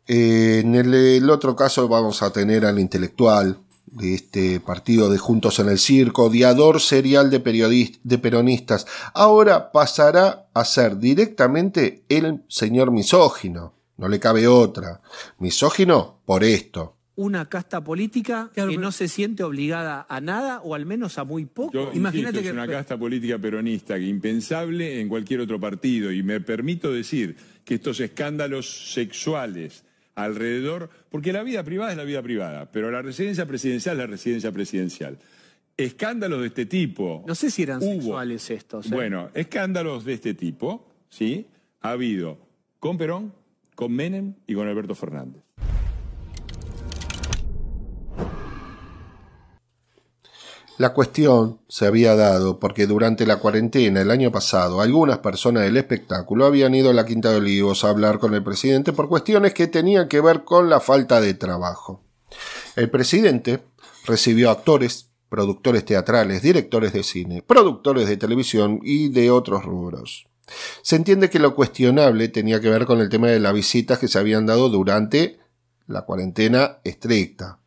En el otro caso vamos a tener al intelectual, de este partido de Juntos en el Circo, odiador serial de, de peronistas, ahora pasará a ser directamente el señor misógino. No le cabe otra. Misógino por esto. Una casta política que no se siente obligada a nada o al menos a muy poco. Imagínate que es una casta política peronista que impensable en cualquier otro partido y me permito decir que estos escándalos sexuales alrededor, porque la vida privada es la vida privada, pero la residencia presidencial es la residencia presidencial. Escándalos de este tipo. No sé si eran sexuales estos. ¿eh? Bueno, escándalos de este tipo, ¿sí? Ha habido con Perón, con Menem y con Alberto Fernández. La cuestión se había dado porque durante la cuarentena el año pasado algunas personas del espectáculo habían ido a la Quinta de Olivos a hablar con el presidente por cuestiones que tenían que ver con la falta de trabajo. El presidente recibió actores, productores teatrales, directores de cine, productores de televisión y de otros rubros. Se entiende que lo cuestionable tenía que ver con el tema de las visitas que se habían dado durante la cuarentena estricta.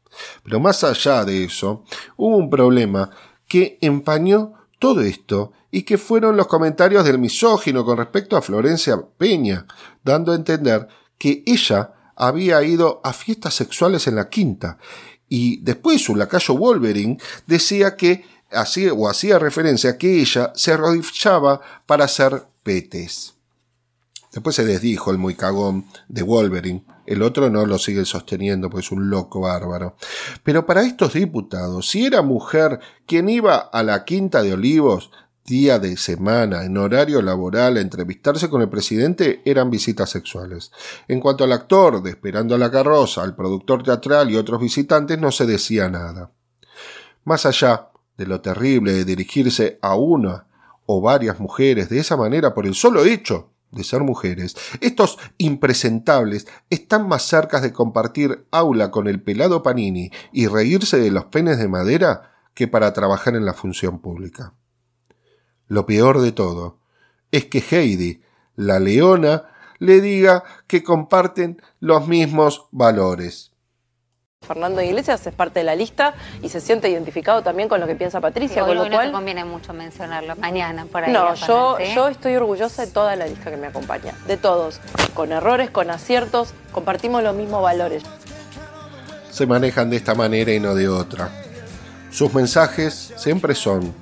Pero más allá de eso, hubo un problema que empañó todo esto y que fueron los comentarios del misógino con respecto a Florencia Peña, dando a entender que ella había ido a fiestas sexuales en la quinta. Y después su lacayo Wolverine decía que hacía o hacía referencia a que ella se arrodillaba para hacer petes. Después se desdijo el muy cagón de Wolverine. El otro no lo sigue sosteniendo, pues es un loco bárbaro. Pero para estos diputados, si era mujer quien iba a la Quinta de Olivos, día de semana, en horario laboral, a entrevistarse con el presidente, eran visitas sexuales. En cuanto al actor de Esperando a la carroza, al productor teatral y otros visitantes, no se decía nada. Más allá de lo terrible de dirigirse a una o varias mujeres de esa manera por el solo hecho de ser mujeres, estos impresentables están más cerca de compartir aula con el pelado Panini y reírse de los penes de madera que para trabajar en la función pública. Lo peor de todo es que Heidi, la leona, le diga que comparten los mismos valores. Fernando Iglesias es parte de la lista y se siente identificado también con lo que piensa Patricia, con lo cual... No conviene mucho mencionarlo mañana por ahí. No, yo, yo estoy orgullosa de toda la lista que me acompaña, de todos, con errores, con aciertos, compartimos los mismos valores. Se manejan de esta manera y no de otra. Sus mensajes siempre son,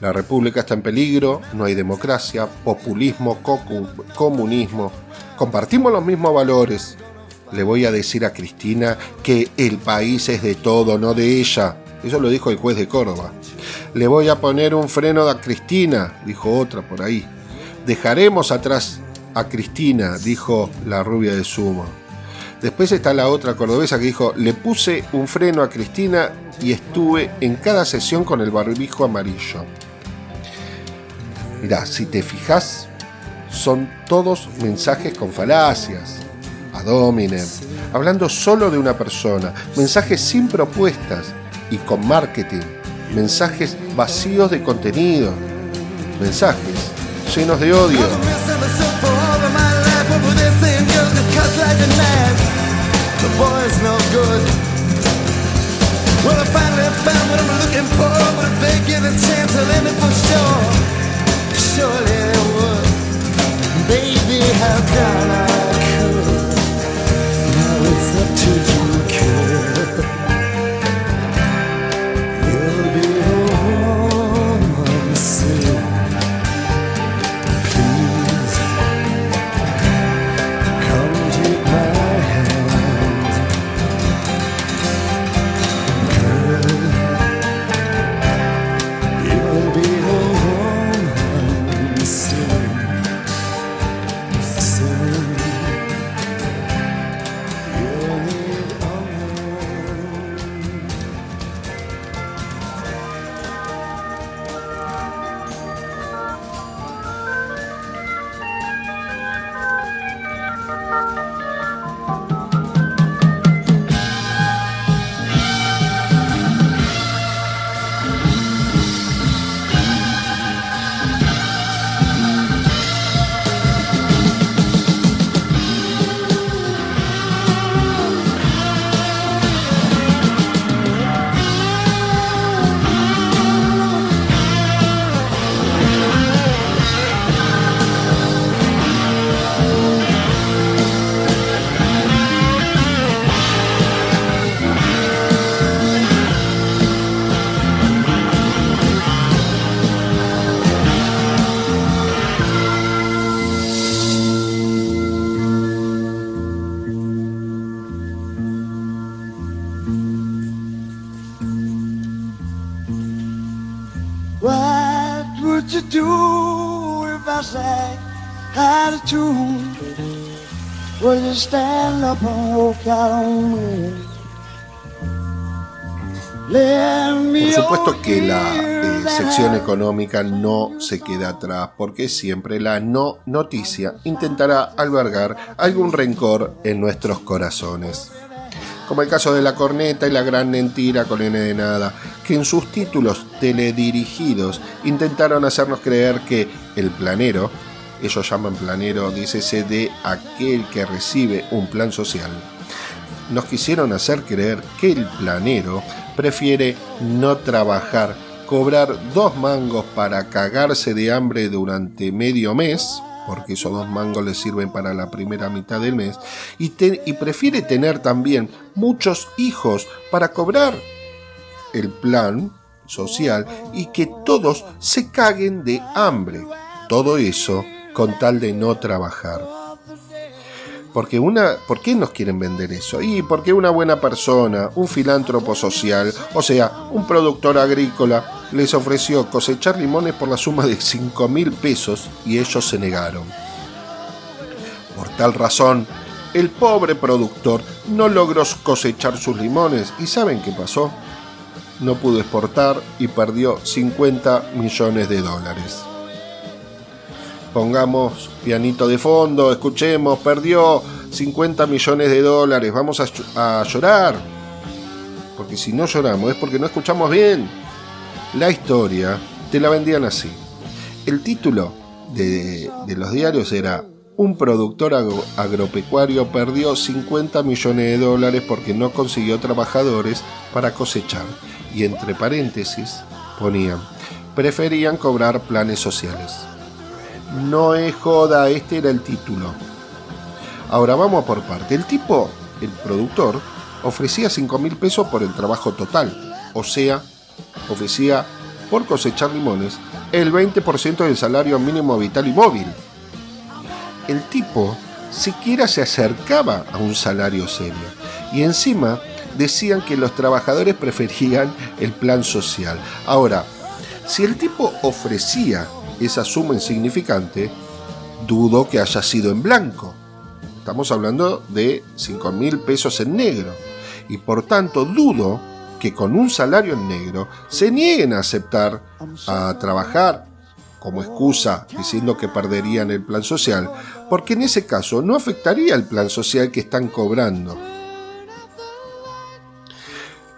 la República está en peligro, no hay democracia, populismo, comunismo, compartimos los mismos valores, le voy a decir a Cristina que el país es de todo, no de ella. Eso lo dijo el juez de Córdoba. Le voy a poner un freno a Cristina, dijo otra por ahí. Dejaremos atrás a Cristina, dijo la rubia de Sumo. Después está la otra cordobesa que dijo, le puse un freno a Cristina y estuve en cada sesión con el barbijo amarillo. Mirá, si te fijas, son todos mensajes con falacias ad hablando solo de una persona, mensajes sin propuestas y con marketing, mensajes vacíos de contenido, mensajes llenos de odio. Por supuesto que la eh, sección económica no se queda atrás porque siempre la no noticia intentará albergar algún rencor en nuestros corazones. Como el caso de la corneta y la gran mentira con N de nada, que en sus títulos teledirigidos intentaron hacernos creer que el planero, ellos llaman planero, dícese de aquel que recibe un plan social, nos quisieron hacer creer que el planero prefiere no trabajar, cobrar dos mangos para cagarse de hambre durante medio mes, porque esos dos mangos le sirven para la primera mitad del mes, y, y prefiere tener también muchos hijos para cobrar el plan social y que todos se caguen de hambre. Todo eso con tal de no trabajar. Porque una, ¿Por qué nos quieren vender eso? Y porque una buena persona, un filántropo social, o sea, un productor agrícola, les ofreció cosechar limones por la suma de 5 mil pesos y ellos se negaron. Por tal razón, el pobre productor no logró cosechar sus limones y ¿saben qué pasó? No pudo exportar y perdió 50 millones de dólares pongamos pianito de fondo, escuchemos, perdió 50 millones de dólares, vamos a, llorar. Porque si no lloramos es porque no escuchamos bien. La historia te la vendían así. El título de, de los diarios era un productor agropecuario perdió 50 millones de dólares porque no consiguió trabajadores para cosechar. Y entre paréntesis ponían, preferían cobrar planes sociales. No es joda, este era el título. Ahora vamos por parte. El tipo, el productor, ofrecía 5 mil pesos por el trabajo total. O sea, ofrecía por cosechar limones el 20% del salario mínimo vital y móvil. El tipo siquiera se acercaba a un salario serio. Y encima decían que los trabajadores <laughs> preferían el plan social. Ahora, si el tipo ofrecía esa suma insignificante, dudo que haya sido en blanco. Estamos hablando de 5 mil pesos en negro. Y por tanto dudo que con un salario en negro se nieguen a aceptar a trabajar como excusa diciendo que perderían el plan social, porque en ese caso no afectaría el plan social que están cobrando.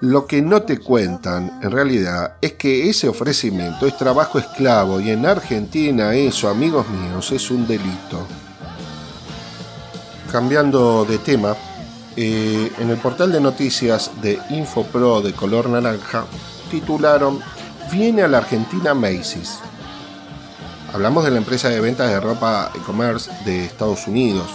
Lo que no te cuentan, en realidad, es que ese ofrecimiento es trabajo esclavo y en Argentina eso, amigos míos, es un delito. Cambiando de tema, eh, en el portal de noticias de InfoPro de color naranja titularon Viene a la Argentina Macy's. Hablamos de la empresa de ventas de ropa e-commerce de Estados Unidos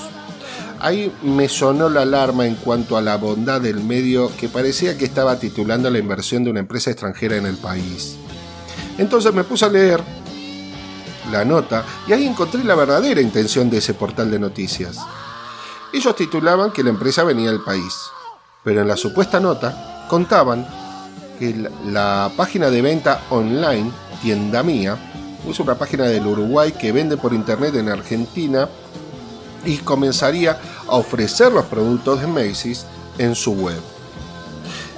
Ahí me sonó la alarma en cuanto a la bondad del medio que parecía que estaba titulando la inversión de una empresa extranjera en el país. Entonces me puse a leer la nota y ahí encontré la verdadera intención de ese portal de noticias. Ellos titulaban que la empresa venía del país, pero en la supuesta nota contaban que la, página de venta online, tienda mía, es una página del Uruguay que vende por internet en Argentina y comenzaría a ofrecer los productos de Macy's en su web.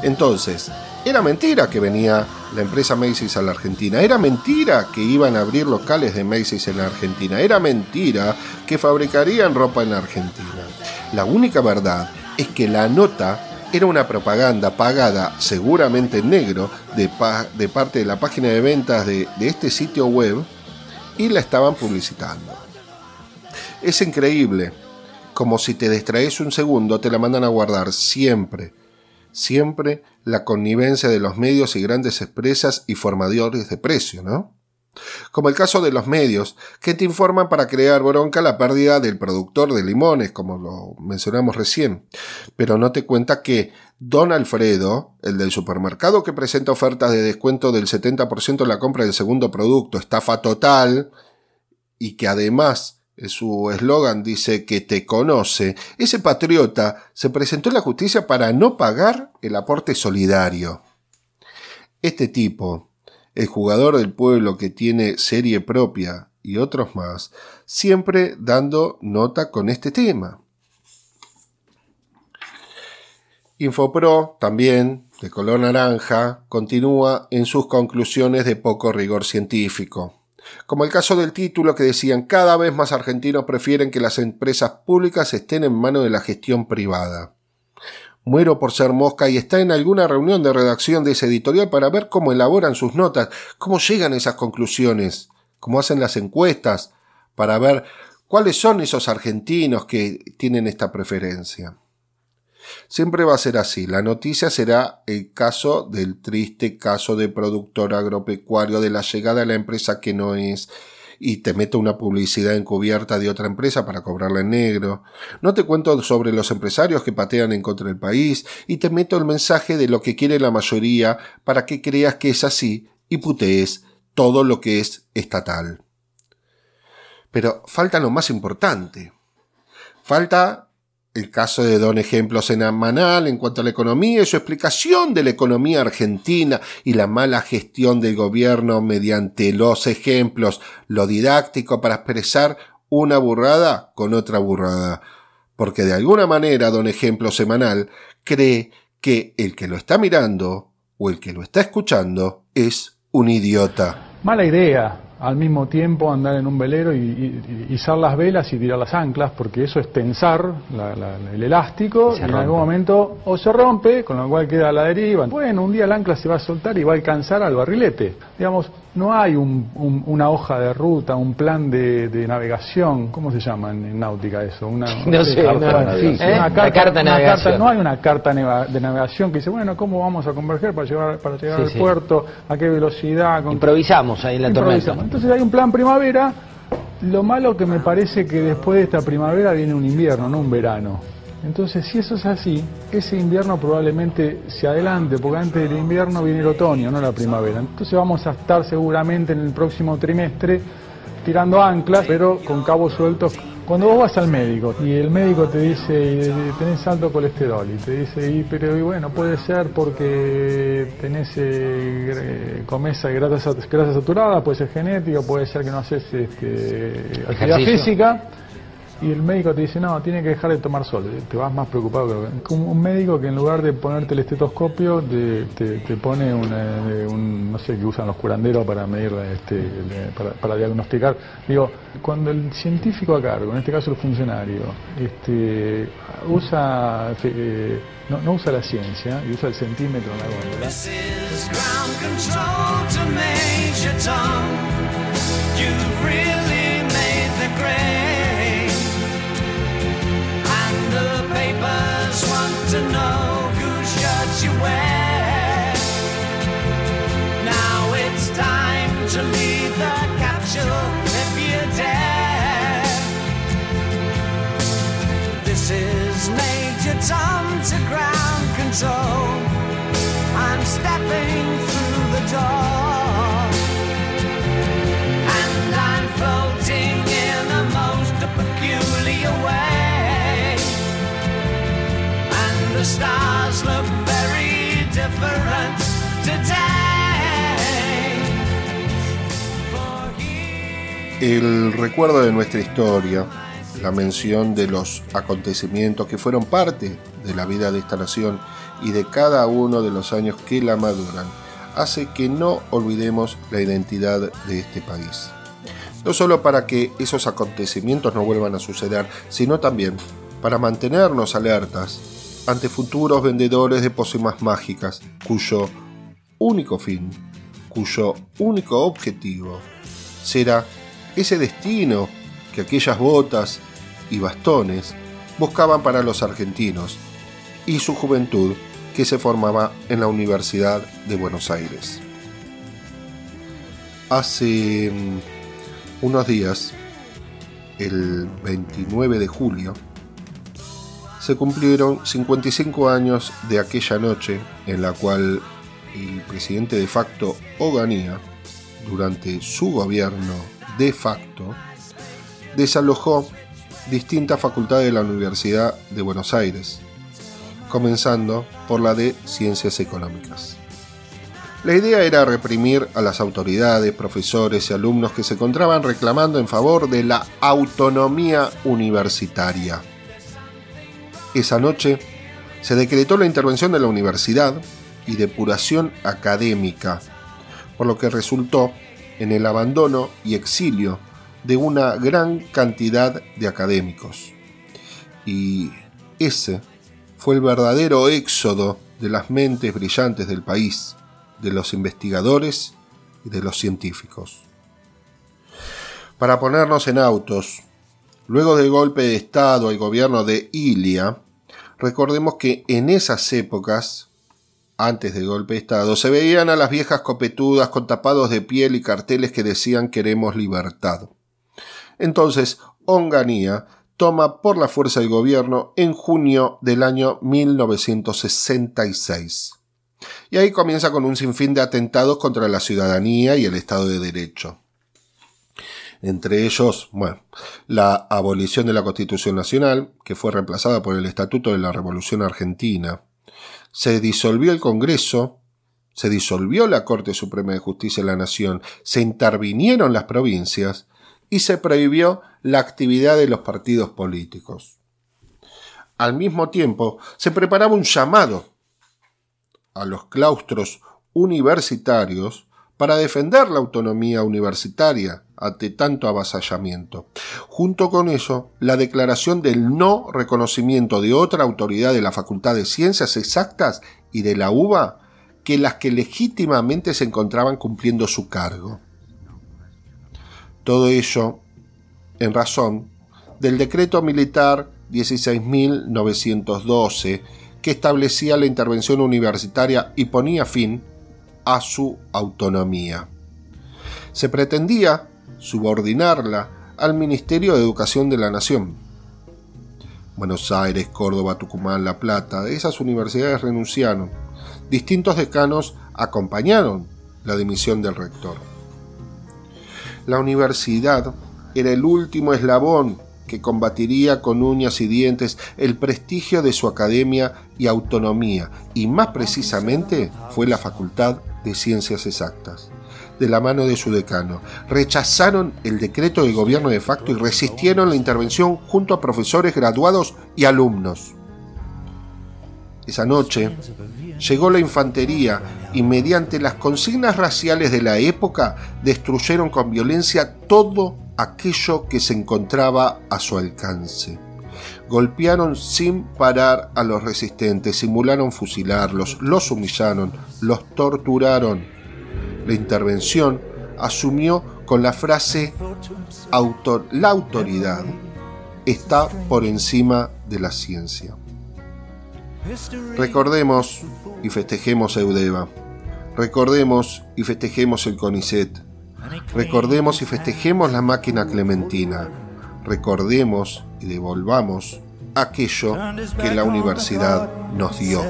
Entonces, era mentira que venía la empresa Macy's a la Argentina, era mentira que iban a abrir locales de Macy's en la Argentina, era mentira que fabricarían ropa en la Argentina. La única verdad es que la nota era una propaganda pagada seguramente en negro de, parte de la página de ventas de este sitio web y la estaban publicitando. Es increíble. Como si te distraes un segundo, te la mandan a guardar siempre. Siempre la connivencia de los medios y grandes empresas y formadores de precio, ¿no? Como el caso de los medios, que te informan para crear bronca la pérdida del productor de limones, como lo mencionamos recién. Pero no te cuenta que Don Alfredo, el del supermercado que presenta ofertas de descuento del 70% en la compra del segundo producto, estafa total, y que además su eslogan dice que te conoce, ese patriota se presentó en la justicia para no pagar el aporte solidario. Este tipo El jugador del pueblo que tiene serie propia y otros más, siempre dando nota con este tema. Infopro también, de color naranja, continúa en sus conclusiones de poco rigor científico. Como el caso del título que decían cada vez más argentinos prefieren que las empresas públicas estén en manos de la gestión privada. Muero por ser mosca y está en alguna reunión de redacción de ese editorial para ver cómo elaboran sus notas, cómo llegan a esas conclusiones, cómo hacen las encuestas, para ver cuáles son esos argentinos que tienen esta preferencia. Siempre va a ser así. La noticia será el caso del triste caso de productor agropecuario de la llegada a la empresa que no es y te meto una publicidad encubierta de otra empresa para cobrarla en negro. No te cuento sobre los empresarios que patean en contra del país y te meto el mensaje de lo que quiere la mayoría para que creas que es así y putees todo lo que es estatal. Pero falta lo más importante. Falta el caso de Don Ejemplos en Manal en cuanto a la economía y su explicación de la economía argentina y la mala gestión del gobierno mediante los ejemplos, lo didáctico para expresar una burrada con otra burrada. Porque de alguna manera Don Ejemplo Semanal cree que el que lo está mirando o el que lo está escuchando es un idiota. Mala idea, al mismo tiempo andar en un velero y, izar las velas y tirar las anclas, porque eso es tensar el elástico y, en algún momento o se rompe, con lo cual queda a la deriva. Bueno, un día el ancla se va a soltar y va a alcanzar al barrilete. Digamos, no hay una hoja de ruta, un plan de, navegación, ¿cómo se llama en, náutica eso? Una, <laughs> no sé, una, carta, de navegación. no hay una carta de navegación que dice, bueno, ¿cómo vamos a converger para llegar, para llegar al puerto? ¿A qué velocidad? Improvisamos ahí en la tormenta. Entonces hay un plan primavera. Lo malo que me parece que después de esta primavera viene un invierno, no un verano. Entonces, si eso es así, ese invierno probablemente se adelante, porque antes del invierno viene el otoño, no la primavera. Entonces vamos a estar seguramente en el próximo trimestre tirando anclas, pero con cabos sueltos cuando vos vas al médico y el médico te dice, tenés alto colesterol, y te dice, y, pero y bueno, puede ser porque tenés, eh, comes grasa, grasa saturada, puede ser genético, puede ser que no haces este, actividad física, y el médico te dice, no, tiene que dejar de tomar sol. Te vas más preocupado que un médico que en lugar de ponerte el estetoscopio te, te, pone un, no sé, que usan los curanderos para medir, este, para, diagnosticar. Digo, cuando el científico a cargo, en este caso el funcionario, este, usa, eh, no, usa la ciencia y usa el centímetro en la to know whose shirts you wear. Now it's time to leave the capsule if you dare. This is Major Tom to ground control. I'm stepping through the door. And I'm floating El recuerdo de nuestra historia, la mención de los acontecimientos que fueron parte de la vida de esta nación y de cada uno de los años que la maduran, hace que no olvidemos la identidad de este país. No solo para que esos acontecimientos no vuelvan a suceder, sino también para mantenernos alertas ante futuros vendedores de pócimas mágicas, cuyo único fin, cuyo único objetivo será ese destino que aquellas botas y bastones buscaban para los argentinos y su juventud que se formaba en la Universidad de Buenos Aires. Hace mm, unos días, el 29 de julio, se cumplieron 55 años de aquella noche en la cual el presidente de facto Oganía, durante su gobierno de facto, desalojó distintas facultades de la Universidad de Buenos Aires, comenzando por la de Ciencias Económicas. La idea era reprimir a las autoridades, profesores y alumnos que se encontraban reclamando en favor de la autonomía universitaria. Esa noche se decretó la intervención de la universidad y depuración académica, por lo que resultó en el abandono y exilio de una gran cantidad de académicos. Y ese fue el verdadero éxodo de las mentes brillantes del país, de los investigadores y de los científicos. Para ponernos en autos, luego del golpe de Estado al gobierno de Ilia, recordemos que en esas épocas, antes del golpe de Estado, se veían a las viejas copetudas con tapados de piel y carteles que decían queremos libertad. Entonces, Onganía toma por la fuerza el gobierno en junio del año 1966. Y ahí comienza con un sinfín de atentados contra la ciudadanía y el Estado de Derecho. Entre ellos, bueno, la abolición de la Constitución Nacional, que fue reemplazada por el Estatuto de la Revolución Argentina. Se disolvió el Congreso, se disolvió la Corte Suprema de Justicia de la Nación, se intervinieron las provincias y se prohibió la actividad de los partidos políticos. Al mismo tiempo, se preparaba un llamado a los claustros universitarios para defender la autonomía universitaria ante tanto avasallamiento. Junto con eso, la declaración del no reconocimiento de otra autoridad de la Facultad de Ciencias Exactas y de la UBA que las que legítimamente se encontraban cumpliendo su cargo. Todo ello en razón del decreto militar 16.912 que establecía la intervención universitaria y ponía fin a su autonomía. Se pretendía subordinarla al Ministerio de Educación de la Nación. Buenos Aires, Córdoba, Tucumán, La Plata, esas universidades renunciaron. Distintos decanos acompañaron la dimisión del rector. La universidad era el último eslabón que combatiría con uñas y dientes el prestigio de su academia y autonomía, y más precisamente fue la Facultad de Ciencias Exactas, de la mano de su decano. Rechazaron el decreto del gobierno de facto y resistieron la intervención junto a profesores graduados y alumnos. Esa noche llegó la infantería y mediante las consignas raciales de la época destruyeron con violencia todo aquello que se encontraba a su alcance. Golpearon sin parar a los resistentes, simularon fusilarlos, los humillaron, los torturaron. La intervención asumió con la frase la autoridad está por encima de la ciencia. Recordemos y festejemos a Eudeva. Recordemos y festejemos el CONICET. Recordemos y festejemos la máquina clementina. Recordemos y devolvamos aquello que la universidad nos dio.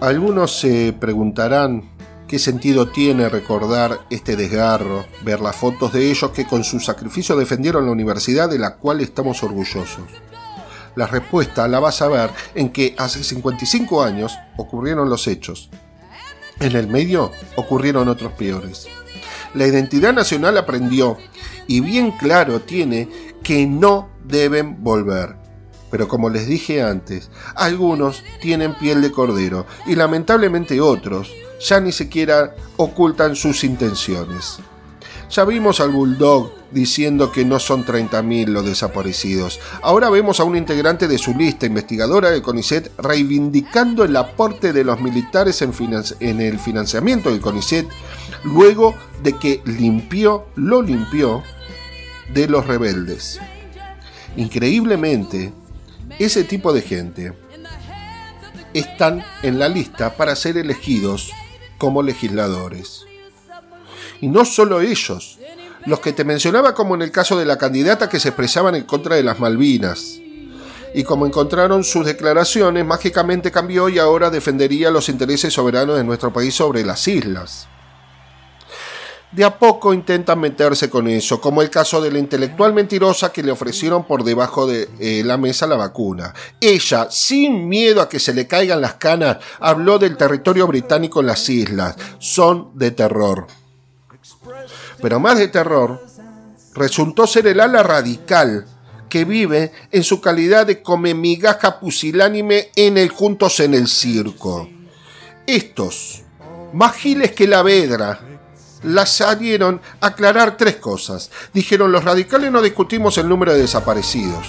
Algunos se preguntarán qué sentido tiene recordar este desgarro, ver las fotos de ellos que con su sacrificio defendieron la universidad de la cual estamos orgullosos. La respuesta la vas a ver en que hace 55 años ocurrieron los hechos. En el medio ocurrieron otros peores. La identidad nacional aprendió y bien claro tiene que no deben volver. Pero como les dije antes, algunos tienen piel de cordero y lamentablemente otros ya ni siquiera ocultan sus intenciones. Ya vimos al Bulldog diciendo que no son 30.000 los desaparecidos. Ahora vemos a un integrante de su lista investigadora de CONICET reivindicando el aporte de los militares en, en el financiamiento del CONICET luego de que limpió, lo limpió de los rebeldes. Increíblemente, ese tipo de gente están en la lista para ser elegidos como legisladores. Y no solo ellos, los que te mencionaba como en el caso de la candidata que se expresaban en contra de las Malvinas. Y como encontraron sus declaraciones, mágicamente cambió y ahora defendería los intereses soberanos de nuestro país sobre las islas. De a poco intentan meterse con eso, como el caso de la intelectual mentirosa que le ofrecieron por debajo de eh, la mesa la vacuna. Ella, sin miedo a que se le caigan las canas, habló del territorio británico en las islas. Son de terror. Pero más de terror, resultó ser el ala radical que vive en su calidad de come migaja pusilánime en el Juntos en el Circo. Estos, más giles que la vedra, la salieron aclarar tres cosas. Dijeron, los radicales no discutimos el número de desaparecidos.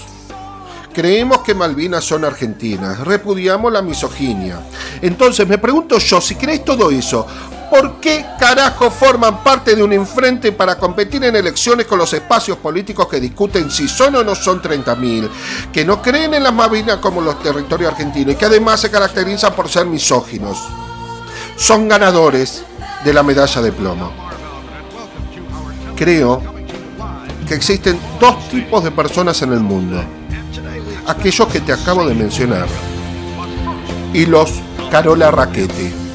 Creemos que Malvinas son argentinas, repudiamos la misoginia. Entonces me pregunto yo, si crees todo eso, ¿por qué carajo forman parte de un enfrente para competir en elecciones con los espacios políticos que discuten si son o no son 30.000, que no creen en las Malvinas como los territorios argentinos y que además se caracterizan por ser misóginos? Son ganadores de la medalla de plomo. Creo que existen dos tipos de personas en el mundo. Aquellos que te acabo de mencionar y los Carola Raquete.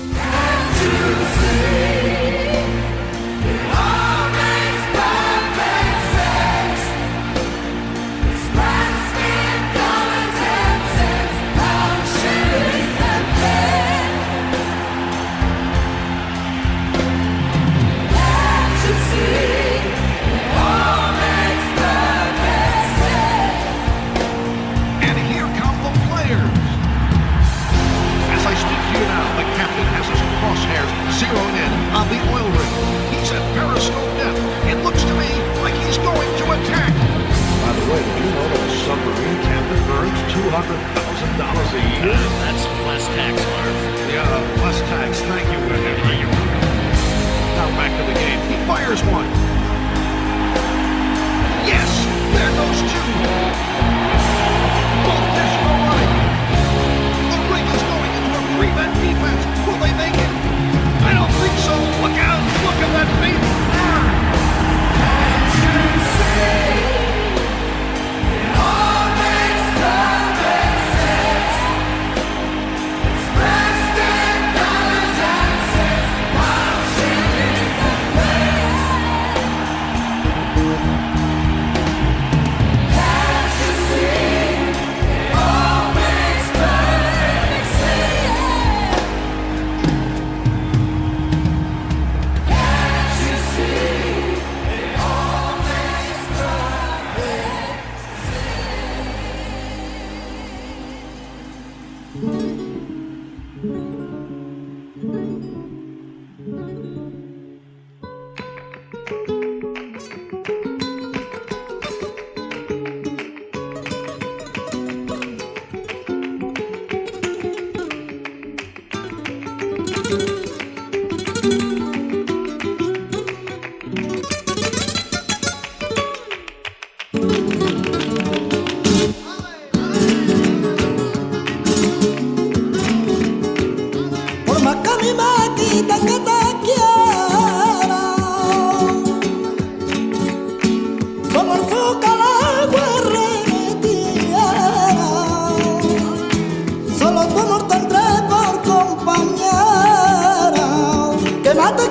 Que más te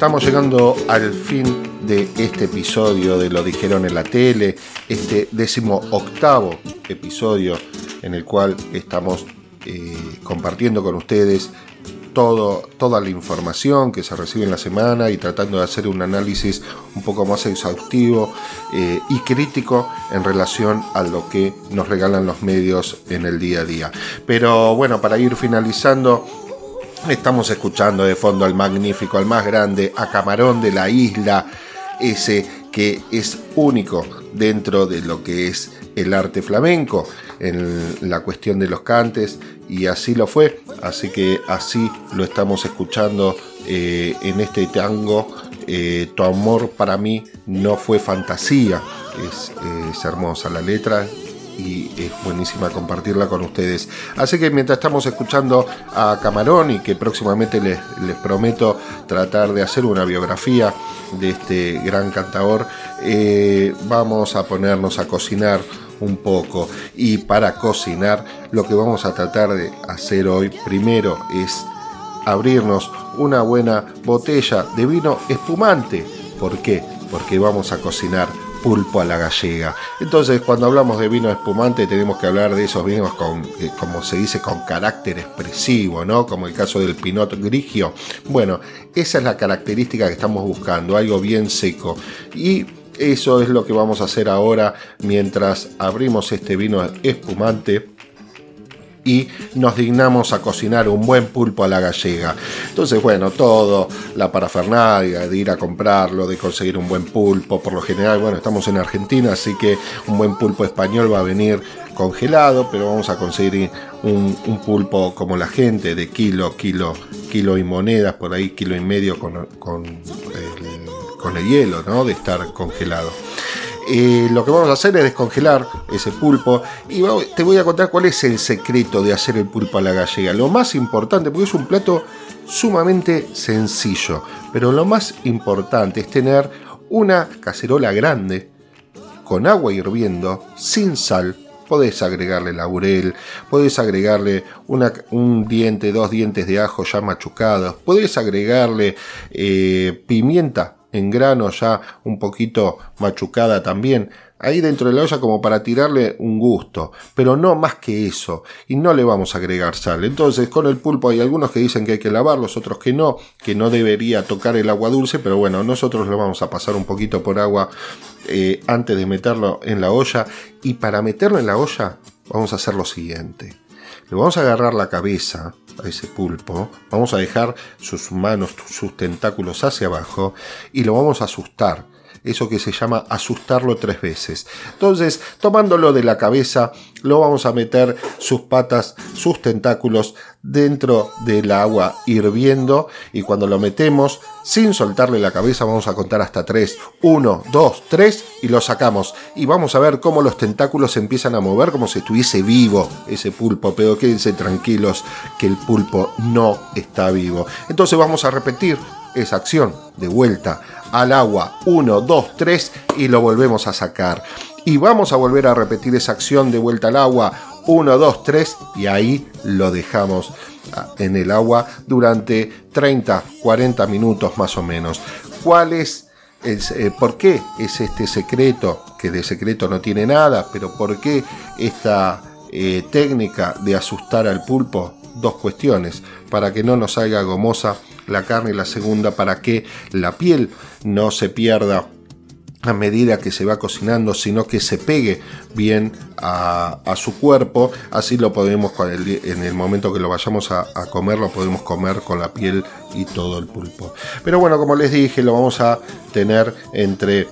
estamos llegando al fin de este episodio de Lo dijeron en la tele, este décimo octavo episodio en el cual estamos eh, compartiendo con ustedes toda la información que se recibe en la semana y tratando de hacer un análisis un poco más exhaustivo eh, y crítico en relación a lo que nos regalan los medios en el día a día. Pero bueno, para ir finalizando, Estamos escuchando de fondo al magnífico, al más grande, a Camarón de la Isla, ese que es único dentro de lo que es el arte flamenco, en la cuestión de los cantes, y así lo fue, así que así lo estamos escuchando eh, en este tango. Eh, tu amor para mí no fue fantasía, es, es hermosa la letra y es buenísima compartirla con ustedes. Así que mientras estamos escuchando a Camarón y que próximamente les, les prometo tratar de hacer una biografía de este gran cantador, eh, vamos a ponernos a cocinar un poco. Y para cocinar, lo que vamos a tratar de hacer hoy primero es abrirnos una buena botella de vino espumante. ¿Por qué? Porque vamos a cocinar pulpo a la gallega. Entonces, cuando hablamos de vino espumante, tenemos que hablar de esos vinos con, eh, como se dice, con carácter expresivo, ¿no? Como el caso del Pinot Grigio. Bueno, esa es la característica que estamos buscando, algo bien seco. Y eso es lo que vamos a hacer ahora mientras abrimos este vino espumante y nos dignamos a cocinar un buen pulpo a la gallega. Entonces, bueno, todo, la parafernalia de ir a comprarlo, de conseguir un buen pulpo, por lo general, bueno, estamos en Argentina, así que un buen pulpo español va a venir congelado, pero vamos a conseguir un, pulpo como la gente, de kilo, kilo, kilo y monedas, por ahí kilo y medio con, con, el, hielo, ¿no? De estar congelado. Lo que vamos a hacer es descongelar ese pulpo y te voy a contar cuál es el secreto de hacer el pulpo a la gallega. Lo más importante, porque es un plato sumamente sencillo, pero lo más importante es tener una cacerola grande con agua hirviendo, sin sal. Podés agregarle laurel, podés agregarle un diente, dos dientes de ajo ya machucados, podés agregarle eh, pimienta en grano ya un poquito machucada también, ahí dentro de la olla como para tirarle un gusto, pero no más que eso, y no le vamos a agregar sal. Entonces con el pulpo hay algunos que dicen que hay que lavarlos, otros que no, que no debería tocar el agua dulce, pero bueno, nosotros lo vamos a pasar un poquito por agua eh, antes de meterlo en la olla, y para meterlo en la olla vamos a hacer lo siguiente. Le vamos a agarrar la cabeza a ese pulpo, vamos a dejar sus manos, sus tentáculos hacia abajo y lo vamos a asustar. Eso que se llama asustarlo tres veces. Entonces, tomándolo de la cabeza, lo vamos a meter sus patas, sus tentáculos dentro del agua hirviendo y cuando lo metemos sin soltarle la cabeza vamos a contar hasta 3. 1, 2, 3 y lo sacamos. Y vamos a ver cómo los tentáculos empiezan a mover como si estuviese vivo ese pulpo. Pero quédense tranquilos que el pulpo no está vivo. Entonces vamos a repetir esa acción de vuelta al agua. 1, 2, 3 y lo volvemos a sacar. Y vamos a volver a repetir esa acción de vuelta al agua. 1, 2, 3 y ahí lo dejamos ah, en el agua durante 30, 40 minutos más o menos. ¿Cuál es eh, ¿Por qué es este secreto? Que de secreto no tiene nada, pero ¿por qué esta eh, técnica de asustar al pulpo? Dos cuestiones. Para que no nos salga gomosa la carne y la segunda para que la piel no se pierda a medida que se va cocinando, sino que se pegue bien a, su cuerpo. Así lo podemos, en el momento que lo vayamos a, comer, lo podemos comer con la piel y todo el pulpo. Pero bueno, como les dije, lo vamos a tener entre,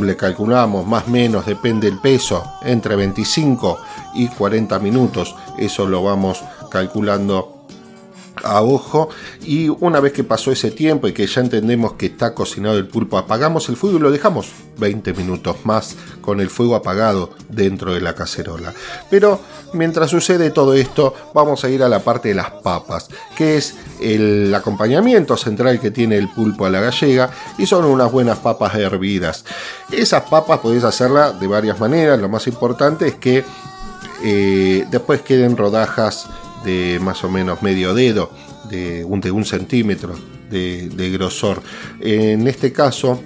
le calculamos más o menos, depende el peso, entre 25 y 40 minutos. Eso lo vamos calculando a ojo y una vez que pasó ese tiempo y que ya entendemos que está cocinado el pulpo, apagamos el fuego y lo dejamos 20 minutos más con el fuego apagado dentro de la cacerola. Pero mientras sucede todo esto, vamos a ir a la parte de las papas, que es el acompañamiento central que tiene el pulpo a la gallega y son unas buenas papas hervidas. Esas papas podéis hacerlas de varias maneras, lo más importante es que eh, después queden rodajas de más o menos medio dedo, de un, de un centímetro de, grosor. En este caso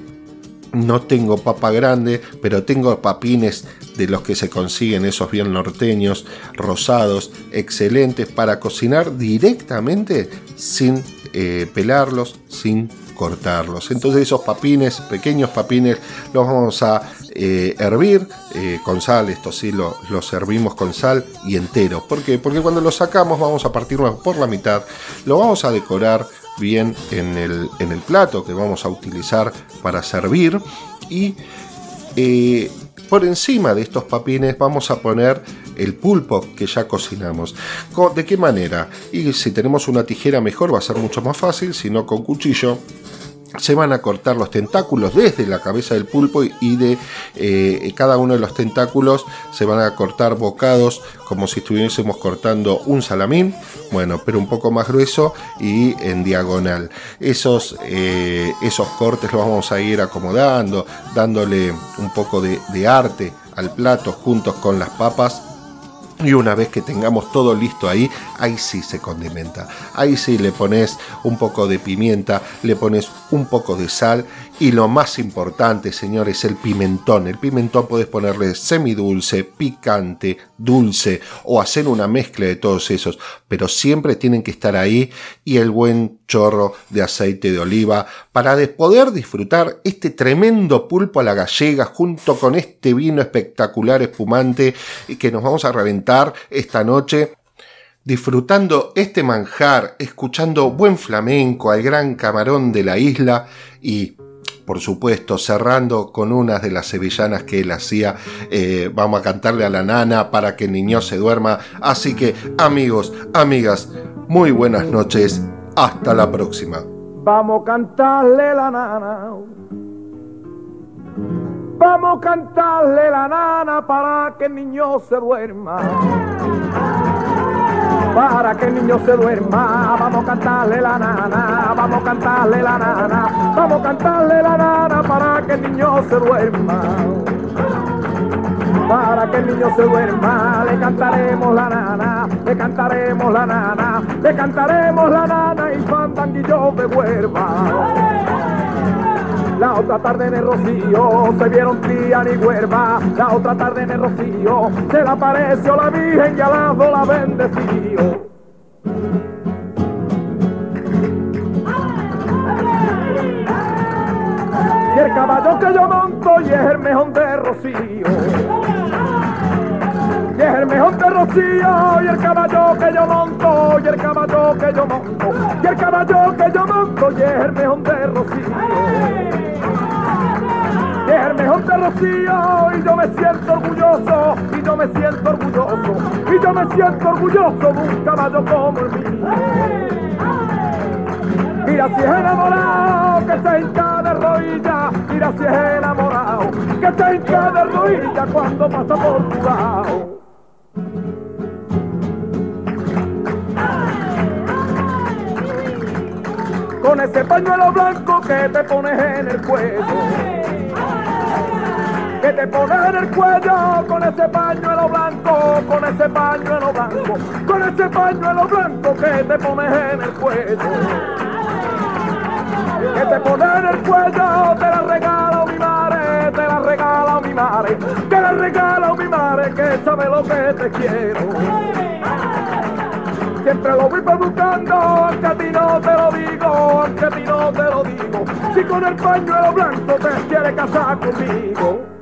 no tengo papa grande, pero tengo papines de los que se consiguen esos bien norteños, rosados, excelentes para cocinar directamente sin eh, pelarlos, sin cortarlos. Entonces esos papines, pequeños papines, los vamos a eh, hervir eh, con sal, esto sí lo, servimos con sal y entero. ¿Por qué? Porque cuando los sacamos vamos a partirlo por la mitad, lo vamos a decorar bien en el, en el plato que vamos a utilizar para servir y eh, por encima de estos papines vamos a poner el pulpo que ya cocinamos. ¿De qué manera? Y si tenemos una tijera mejor va a ser mucho más fácil, si no con cuchillo se van a cortar los tentáculos desde la cabeza del pulpo y de eh, cada uno de los tentáculos se van a cortar bocados como si estuviésemos cortando un salamín, bueno, pero un poco más grueso y en diagonal. Esos, eh, esos cortes los vamos a ir acomodando, dándole un poco de, de arte al plato juntos con las papas y una vez que tengamos todo listo ahí, ahí sí se condimenta. Ahí sí le pones un poco de pimienta, le pones un poco de sal y lo más importante, señores, el pimentón. El pimentón puedes ponerle semidulce, picante, dulce o hacer una mezcla de todos esos, pero siempre tienen que estar ahí y el buen chorro de aceite de oliva para poder disfrutar este tremendo pulpo a la gallega junto con este vino espectacular espumante que nos vamos a reventar esta noche disfrutando este manjar, escuchando buen flamenco al gran camarón de la isla y por supuesto, cerrando con unas de las sevillanas que él hacía. Eh, vamos a cantarle a la nana para que el niño se duerma. Así que, amigos, amigas, muy buenas noches. Hasta la próxima. Vamos a cantarle la nana. Vamos a cantarle la nana para que el niño se duerma para que el niño se duerma. Vamos a cantarle la nana, vamos a cantarle la nana, vamos a cantarle la nana para que el niño se duerma. Para que el niño se duerma, le cantaremos la nana, le cantaremos la nana, le cantaremos la nana y fandanguillo de huerva. La otra tarde en el rocío se vieron tía y huerva. La otra tarde en el rocío se le apareció la Virgen y al lado la bendeció. Y el caballo que yo monto y es el mejor de Rocío. Y es el mejor de Rocío y el caballo que yo monto y el caballo que yo monto y el caballo que yo monto y es el mejor de Rocío es el mejor de Rocío y yo me siento orgulloso, y yo me siento orgulloso, y yo me siento orgulloso de un caballo como el mío. Mira si es enamorado, que se hincha de rodilla, mira si es enamorado, que se hincha de rodilla cuando pasa por tu lado. Con ese pañuelo blanco que te pones en el cuello que te pones en el cuello con ese pañuelo blanco, con ese pañuelo blanco, con ese pañuelo blanco que te pones en el cuello. Que te pones en el cuello, te la regalo mi madre, te la regalo mi madre, te la regalo mi madre, que sabe lo que te quiero. Siempre lo voy buscando, aunque a ti no te lo digo, aunque a ti no te lo digo. Si con el pañuelo blanco te quiere casar conmigo.